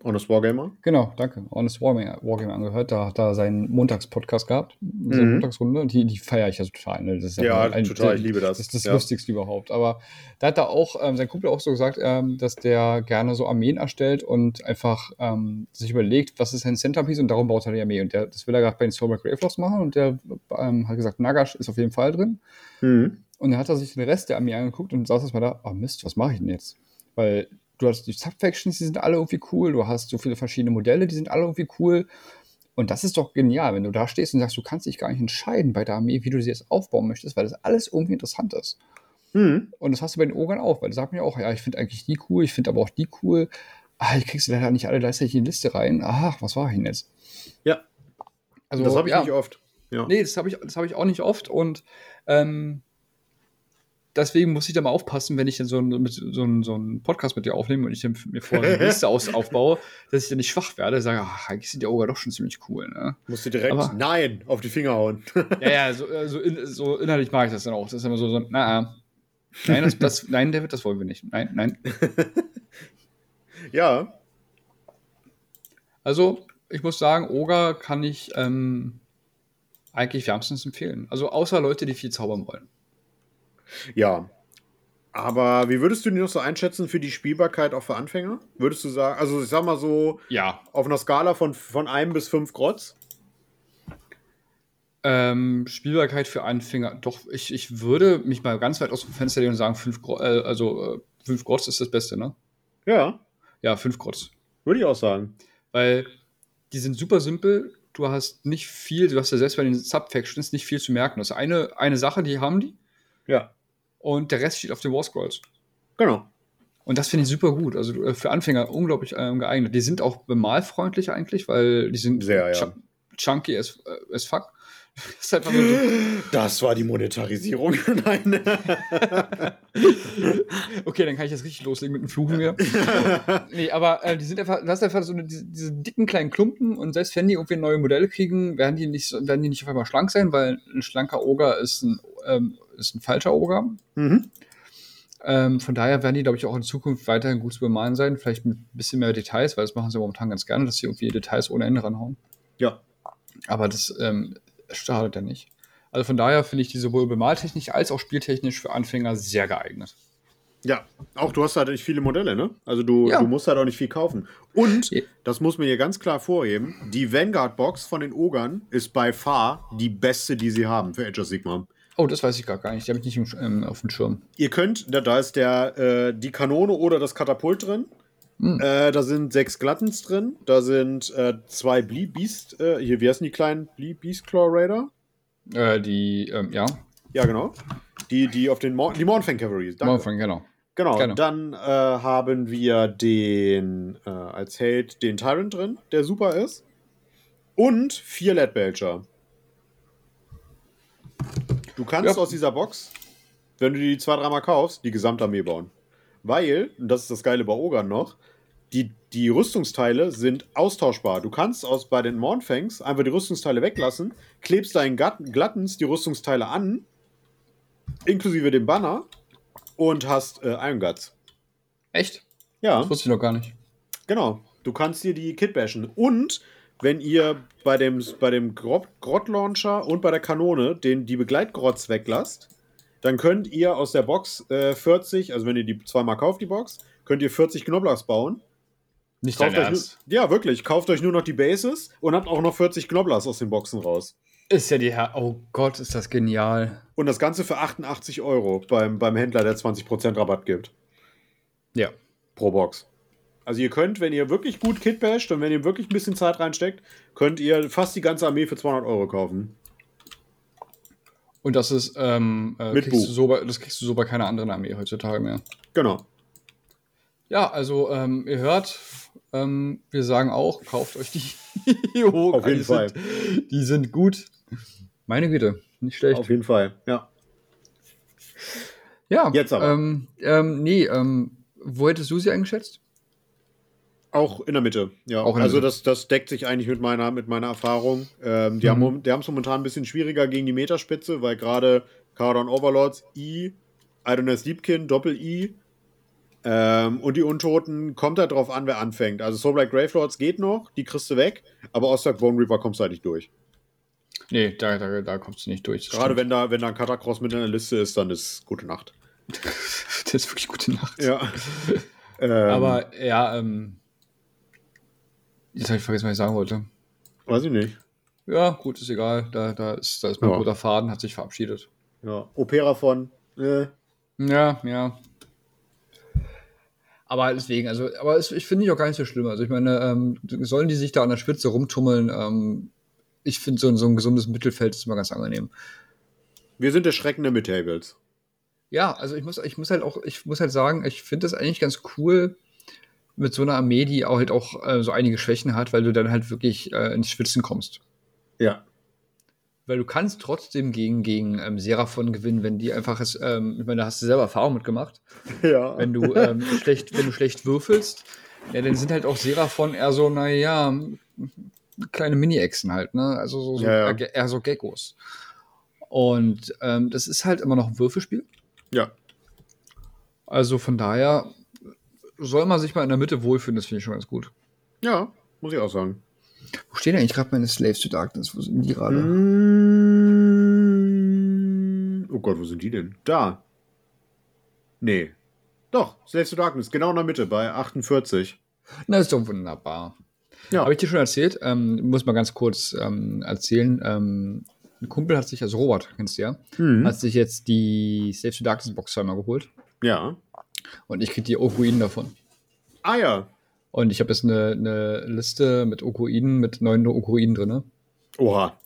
Honest Wargamer.
Genau, danke. Honest Wargamer, Wargamer angehört. Da hat er seinen Montagspodcast gehabt, seine
Mhm.
Montagsrunde. Und die, die feiere ich ja total. Ne? Das ist
Ja,
ein-
total, ich liebe das.
Das ist das
Ja.
Lustigste überhaupt. Aber da hat er auch, ähm, sein Kumpel auch so gesagt, ähm, dass der gerne so Armeen erstellt und einfach ähm, sich überlegt, was ist sein Centerpiece und darum baut er die Armee. Und der, das will er gerade bei den Soulback Gravelords machen und der ähm, hat gesagt, Nagash ist auf jeden Fall drin.
Mhm.
Und dann hat er sich den Rest der Armee angeguckt und saß erstmal da, oh Mist, was mache ich denn jetzt? Weil du hast die Subfactions, die sind alle irgendwie cool, du hast so viele verschiedene Modelle, die sind alle irgendwie cool. Und das ist doch genial, wenn du da stehst und sagst, du kannst dich gar nicht entscheiden bei der Armee, wie du sie jetzt aufbauen möchtest, weil das alles irgendwie interessant ist.
Mhm.
Und das hast du bei den Ogern auch, weil sagt man ja auch, ja, ich finde eigentlich die cool, ich finde aber auch die cool. Ah, ich kriegst du leider nicht alle gleichzeitig in die Liste rein. Ach, was war ich denn jetzt?
Ja.
Also,
das habe ich
ja.
nicht oft. Ja.
Nee, das habe ich, das hab ich auch nicht oft. Und ähm, deswegen muss ich da mal aufpassen, wenn ich dann so, ein, mit, so, so einen Podcast mit dir aufnehme und ich mir vorher eine Liste aus, aufbaue, dass ich dann nicht schwach werde, sage, ach, eigentlich sind die Ogre doch schon ziemlich cool. Ne?
Musst du direkt
Aber-
Nein auf die Finger hauen.
Ja, ja, so, äh, so, in, so innerlich mache ich das dann auch. Das ist immer so, so na, na. nein, das, das, nein, David, das wollen wir nicht. Nein, nein.
ja,
Also, ich muss sagen, Oga kann ich ähm, eigentlich wärmstens empfehlen. Also, außer Leute, die viel zaubern wollen.
Ja. Aber wie würdest du die noch so einschätzen für die Spielbarkeit auch für Anfänger? Würdest du sagen, also ich sag mal so,
Ja.
auf einer Skala von, von 1 bis 5 Grotz?
Ähm, Spielbarkeit für Anfänger. Doch, ich, ich würde mich mal ganz weit aus dem Fenster legen und sagen, 5 Gro äh, also äh, fünf Grotz ist das Beste, ne?
Ja,
Ja, 5 Grotz.
würde ich auch sagen.
Weil die sind super simpel. Du hast nicht viel, du hast ja selbst bei den Subfactions nicht viel zu merken. Das ist eine, eine Sache, die haben die.
Ja,
Und der Rest steht auf den War Scrolls.
genau.
Und das finde ich super gut. Also äh, für Anfänger unglaublich ähm, geeignet. Die sind auch bemalfreundlich eigentlich, weil die sind
Sehr, ja.
chu- chunky as, äh, as fuck. Das ist einfach nur so,
Das war die Monetarisierung. Nein.
okay, dann kann ich jetzt richtig loslegen mit dem Fluchen hier. nee, aber äh, die sind einfach, das ist einfach so eine, diese, diese dicken kleinen Klumpen und selbst wenn die irgendwie neue Modelle kriegen, werden die nicht, werden die nicht auf einmal schlank sein, weil ein schlanker Oger ist ein, ähm, ist ein falscher Oger.
mhm.
Ähm, von daher werden die, glaube ich, auch in Zukunft weiterhin gut zu bemalen sein. Vielleicht mit ein bisschen mehr Details, weil das machen sie momentan ganz gerne, dass sie irgendwie Details ohne Ende ranhauen.
Ja.
Aber das ähm, schadet ja nicht. Also von daher finde ich die sowohl bemaltechnisch als auch spieltechnisch für Anfänger sehr geeignet.
Ja, auch du hast halt nicht viele Modelle, ne? Also du,
Ja.
du musst halt auch nicht viel kaufen. Und, das muss man hier ganz klar vorheben, die Vanguard-Box von den Ogern ist by far die beste, die sie haben für Age of Sigmar.
Oh, das weiß ich gar nicht. Die habe ich nicht im, ähm, auf dem Schirm.
Ihr könnt, da, da ist der, äh, die Kanone oder das Katapult drin.
Hm.
Äh, da sind sechs Glattens drin. Da sind äh, zwei Blee Beast, äh, hier, wie heißen die kleinen Blee Beast Claw Raider?
Äh, die, ähm, ja,
Ja, genau. Die, die auf den Mor die Mornfang Cavalry.
Anfang, genau.
Genau,
Gerne.
dann äh, haben wir den äh, als Held den Tyrant drin, der super ist. Und vier Lead Belcher. Du kannst
Ja.
aus dieser Box, wenn du die zwei, dreimal kaufst, die Gesamtarmee bauen. Weil, und das ist das Geile bei Ogern noch, die, die Rüstungsteile sind austauschbar. Du kannst aus bei den Mornfangs einfach die Rüstungsteile weglassen, klebst deinen Glattens die Rüstungsteile an, inklusive dem Banner, und hast äh, Iron Guts.
Echt?
Ja,
Das wusste ich noch gar nicht.
genau. Du kannst dir die Kit bashen. Und wenn ihr bei dem, bei dem Grot, Grot Launcher und bei der Kanone den, die Begleitgrots weglasst, dann könnt ihr aus der Box äh, 40, also wenn ihr die zweimal kauft, die Box, könnt ihr 40 Knoblauchs bauen.
Nicht
Kauft
dein Ernst.
nur, ja, wirklich. Kauft euch nur noch die Bases und habt auch noch 40 Knoblauchs aus den Boxen raus.
Ist ja die Herr. Oh Gott, ist das genial.
Und das Ganze für 88 Euro beim, beim Händler, der 20% Rabatt gibt.
Ja.
pro Box. Also ihr könnt, wenn ihr wirklich gut Kit basht und wenn ihr wirklich ein bisschen Zeit reinsteckt, könnt ihr fast die ganze Armee für 200 Euro kaufen.
Und das ist, ähm, äh,
Mit
kriegst
Buch.
du so bei, das kriegst du so bei keiner anderen Armee heutzutage mehr.
Genau.
Ja, also ähm, ihr hört, ähm, wir sagen auch, kauft euch die. Jo,
Auf jeden
die
Fall.
Sind, die sind gut. Meine Güte, nicht schlecht.
Auf jeden Fall. Ja.
ja,
Jetzt aber.
Ähm, ähm, nee, ähm, wo hättest du sie eingeschätzt?
Auch in der Mitte. Ja.
Auch in der
also
Mitte.
das, das deckt sich eigentlich mit meiner, mit meiner Erfahrung. Ähm, die
Mhm.
haben es momentan ein bisschen schwieriger gegen die Meterspitze, weil gerade Cardon Overlords, I, Idoness Deepkin, Doppel-I ähm, und die Untoten kommt halt drauf an, wer anfängt. Also Soulblight Gravelords geht noch, die kriegst du weg, aber Ostak Bone Reaper kommst du halt nicht durch.
Nee, da, da, da kommst du nicht durch.
Gerade
stimmt.
wenn da, wenn da ein Catacross mit in der Liste ist, dann ist gute Nacht.
Das ist wirklich gute Nacht.
Ja. ähm,
Aber ja, ähm, jetzt habe ich vergessen, was ich sagen wollte.
Weiß ich nicht.
Ja, gut, ist egal. Da, da ist, da ist mein
Ja.
roter Faden, hat sich verabschiedet.
Ja. Opera von. Äh,
Ja, ja. Aber deswegen, also, aber es, ich finde ich auch gar nicht so schlimm. Also ich meine, ähm, sollen die sich da an der Spitze rumtummeln? Ähm, ich finde so, ein- so ein gesundes Mittelfeld ist immer ganz angenehm.
wir sind der Schrecken der Midtables.
Ja, also ich muss, ich muss halt auch, ich muss halt sagen, ich finde das eigentlich ganz cool mit so einer Armee, die auch halt auch äh, so einige Schwächen hat, weil du dann halt wirklich äh, ins Schwitzen kommst.
Ja.
Weil du kannst trotzdem gegen, gegen ähm, Seraphon gewinnen, wenn die einfach es, ähm, ich meine, da hast du selber Erfahrung mitgemacht.
Ja.
Wenn du ähm, schlecht, wenn du schlecht würfelst, ja, dann sind halt auch Seraphon eher so, naja, kleine Mini-Echsen halt, ne? Also so, so
Ja, ja.
Eher, eher so Geckos. Und ähm, das ist halt immer noch ein Würfelspiel.
Ja.
Also von daher soll man sich mal in der Mitte wohlfühlen, das finde ich schon ganz gut.
Ja, muss ich auch sagen.
Wo stehen eigentlich gerade meine Slaves to Darkness? Wo sind die gerade?
Mm, Oh Gott, wo sind die denn? Da. Nee. Doch, Slaves to Darkness, genau in der Mitte, bei 48.
Na, ist doch wunderbar.
Ja.
Habe ich dir schon erzählt? Ähm, muss mal ganz kurz ähm, erzählen. Ähm, ein Kumpel hat sich, also Robert, kennst du ja,
Mhm.
hat sich jetzt die Slaves to Darkness Box zweimal geholt.
Ja.
Und ich krieg die Okuiden davon.
Ah ja.
Und ich habe jetzt eine, eine Liste mit Okuiden, mit neun Okuiden drin.
Oha.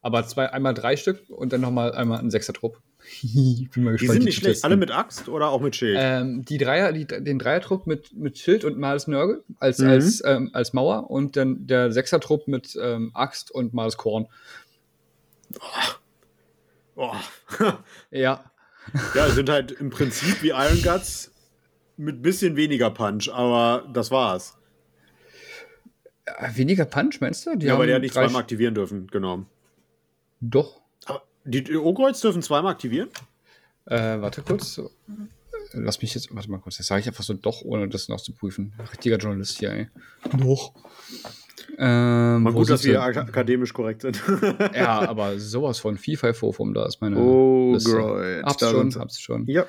Aber zwei, einmal drei Stück und dann nochmal einmal ein Sechser-Trupp. ich bin mal
Die
gespannt.
sind
die
nicht
zu
schlecht. Alle mit Axt oder auch mit Schild?
Ähm, die Dreier, die, den Dreiertrupp mit, mit Schild und Mals Nörgel als,
Mhm.
als, ähm, als Mauer und dann der Sechsertrupp mit ähm, Axt und Mals Korn.
Oh.
Ja.
ja, sind halt im Prinzip wie Iron Guts mit bisschen weniger Punch, aber das war's.
Äh, Weniger Punch, meinst du? Die
ja,
haben
die ja nicht zweimal aktivieren dürfen, genau.
Doch.
Aber die, Ogreuz dürfen zweimal aktivieren?
Äh, warte kurz. Lass mich jetzt, warte mal kurz. Das sage ich einfach so doch, ohne das noch zu prüfen. Richtiger Journalist hier, ey. Doch. Ähm,
gut, dass wir
sie?
ak akademisch korrekt sind.
Ja, aber sowas von FIFA Vorform, da ist meine
Oh,
Liste.
Great.
Hab's schon, hab's schon.
ja.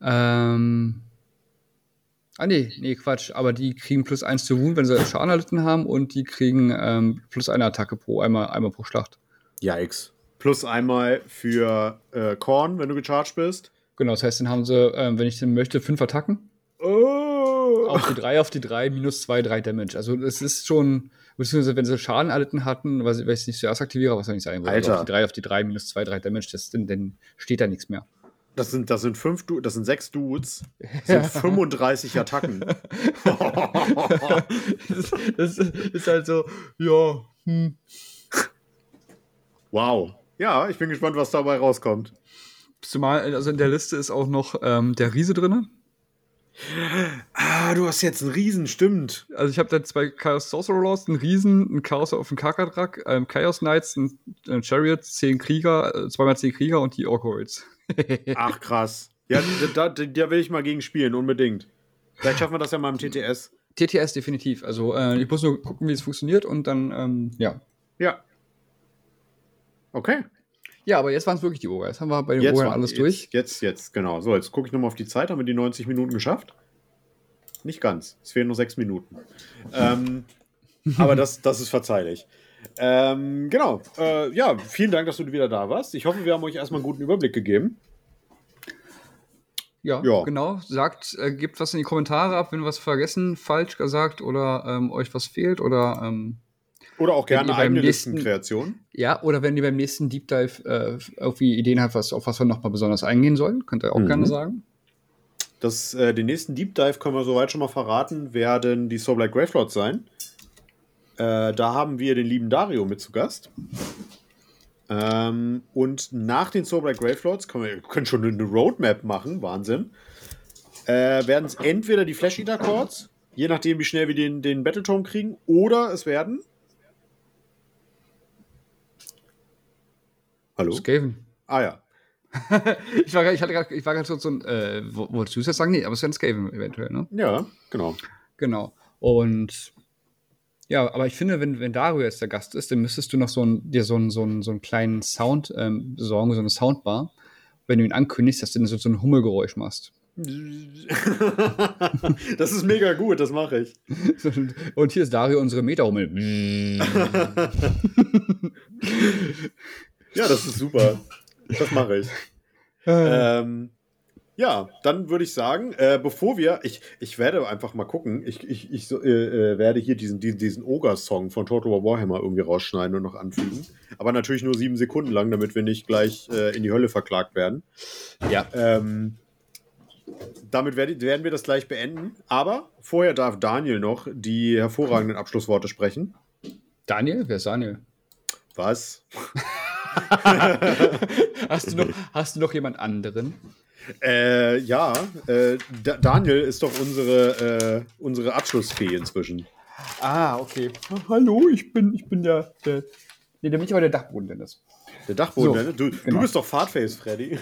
Ähm. Ah, nee, nee, Quatsch. Aber die kriegen plus eins zu Wound, wenn sie Schaden erlitten haben und die kriegen ähm, plus eine Attacke pro, einmal, einmal pro Schlacht.
Yikes. Plus einmal für äh, Korn, wenn du gecharged bist.
Genau, das heißt, dann haben sie, ähm, wenn ich denn möchte, fünf Attacken.
Oh.
Auf die drei, auf die drei, minus zwei, drei Damage. Also, das ist schon, beziehungsweise, wenn sie Schaden erlitten hatten, weil ich es nicht zuerst aktiviere, was soll ich sagen?
Alter.
auf die drei, auf die drei, minus zwei, drei Damage, das, dann, dann steht da nichts mehr.
Das sind, das sind fünf du das sind sechs Dudes. Das sind 35 Attacken.
das, das ist halt so, ja, hm.
wow. Ja, ich bin gespannt, was dabei rauskommt.
Zumal, also in der Liste ist auch noch ähm, der Riese drin.
Ah, du hast jetzt einen Riesen, stimmt.
Also ich habe da zwei Chaos Sorcerer Lords, einen Riesen, einen Chaos auf dem Kakadrak, ähm, Chaos Knights, einen, einen Chariot, zehn Krieger, äh, zweimal zehn Krieger und die Orkoids.
Ach, krass. Ja, da, da, da will ich mal gegen spielen, unbedingt. Vielleicht schaffen wir das ja mal im TTS.
TTS definitiv. Also äh, ich muss nur gucken, wie es funktioniert und dann, ähm, ja.
Ja. Okay.
Ja, aber jetzt waren es wirklich die Ogre. Jetzt haben wir bei den
Jetzt,
alles
jetzt,
durch.
Jetzt, jetzt, genau. So, jetzt gucke ich nochmal auf die Zeit. Haben wir die 90 Minuten geschafft? Nicht ganz. Es fehlen nur sechs Minuten. ähm, aber das, das ist verzeihlich. Ähm, genau. Äh, ja, vielen Dank, dass du wieder da warst. Ich hoffe, wir haben euch erstmal einen guten Überblick gegeben.
Ja,
Ja.
genau. Sagt, äh, gebt was in die Kommentare ab, wenn wir was vergessen, falsch gesagt oder ähm, euch was fehlt oder ähm,
Oder auch gerne
ihr
eigene
nächsten-
Listenkreation.
ja, oder wenn ihr beim nächsten Deep Dive äh, irgendwie Ideen habt, was, auf was wir nochmal besonders eingehen sollen, könnt ihr auch
Mhm.
gerne sagen.
Das, äh, den nächsten Deep Dive können wir soweit schon mal verraten, werden die Soul Black Gravelords sein. Äh, da haben wir den lieben Dario mit zu Gast. Ähm, und nach den Soul Black Gravelords können wir können schon eine Roadmap machen, Wahnsinn. Äh, werden es entweder die Flash Eater Chords, je nachdem, wie schnell wir den, den Battletome kriegen, oder es werden. Hallo?
Skaven.
Ah ja.
Ich war, grad- ich grad, war gerade so, so ein, äh, wo- wolltest du es jetzt sagen? Nee, aber es wäre ein Skaven eventuell, ne?
Ja, genau.
Genau. Und ja, aber ich finde, wenn, wenn Dario jetzt der Gast ist, dann müsstest du noch so ein, dir so, einen so, einen so einen kleinen Sound ähm, besorgen, so eine Soundbar, wenn du ihn ankündigst, dass du dann so, so ein Hummelgeräusch machst.
das ist mega gut, das mache ich.
Und hier ist Dario, unsere Meta-Hummel.
Ja, das ist super. Das mache ich. ähm, ja, dann würde ich sagen, äh, bevor wir, ich, ich werde einfach mal gucken, ich, ich, ich äh, äh, werde hier diesen, diesen, diesen Ogre-Song von Total War Warhammer irgendwie rausschneiden und noch anfügen. Aber natürlich nur sieben Sekunden lang, damit wir nicht gleich äh, in die Hölle verklagt werden.
ja.
Ähm, damit werd, werden wir das gleich beenden. Aber vorher darf Daniel noch die hervorragenden Abschlussworte sprechen.
Daniel? Wer ist Daniel?
Was?
hast, du noch, hast du noch jemand anderen?
Äh, ja, äh, da Daniel ist doch unsere, äh, unsere Abschlussfee inzwischen.
Ah, okay. Hallo, ich bin, ich bin der, der nee, der mich aber der Dachboden Dennis.
Der Dachboden, so, du, genau. du bist doch Fahrtface, Freddy.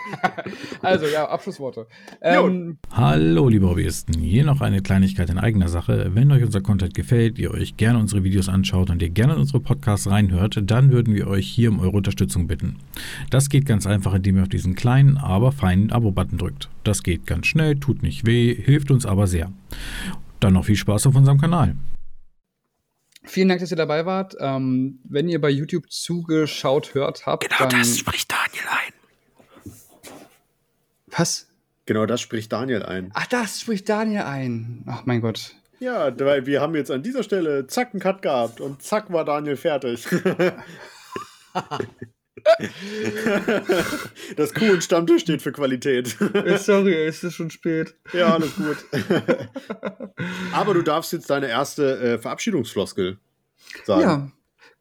also ja, Abschlussworte.
Ähm, Hallo, liebe Hobbyisten. Hier noch eine Kleinigkeit in eigener Sache. Wenn euch unser Content gefällt, ihr euch gerne unsere Videos anschaut und ihr gerne in unsere Podcasts reinhört, dann würden wir euch hier um eure Unterstützung bitten. Das geht ganz einfach, indem ihr auf diesen kleinen, aber feinen Abo-Button drückt. Das geht ganz schnell, tut nicht weh, hilft uns aber sehr. Dann noch viel Spaß auf unserem Kanal.
Vielen Dank, dass ihr dabei wart. Ähm, wenn ihr bei YouTube zugeschaut hört habt,
genau dann das spricht Daniel ein.
Was?
Genau das spricht Daniel ein.
Ach, das spricht Daniel ein. Ach mein Gott.
Ja, weil wir haben jetzt an dieser Stelle zack einen Cut gehabt und zack war Daniel fertig. das Kuh und Stammtisch steht für Qualität.
Äh, sorry, es ist schon spät.
Ja, alles gut. Aber du darfst jetzt deine erste äh, Verabschiedungsfloskel sagen. Ja.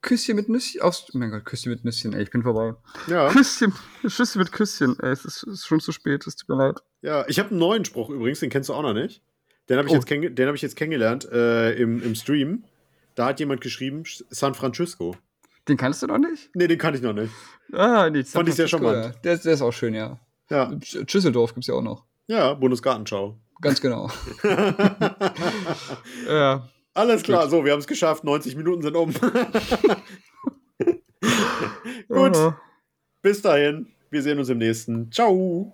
Küsschen mit Nüsschen. Oh mein Gott, Küsschen mit Nüsschen, ey, ich bin vorbei.
Ja.
Küsschen, Küsschen mit Küsschen, ey, es ist, ist, schon zu spät, es tut mir leid.
Ja, ich habe einen neuen Spruch übrigens, den kennst du auch noch nicht. Den habe ich, oh. Jetzt hab ich jetzt kennengelernt äh, im, im Stream. Da hat jemand geschrieben, San Francisco.
Den kannst du noch nicht?
Nee, den kann ich noch nicht.
Ah, nee,
Fand ich sehr charmant.
Der, der ist auch schön, ja.
Ja.
Schüsseldorf gibt es ja auch noch.
Ja, Bundesgartenschau.
Ganz genau. ja.
Alles klar, Gut. so, wir haben es geschafft. 90 Minuten sind um. Gut. Bis dahin. Wir sehen uns im nächsten. Ciao.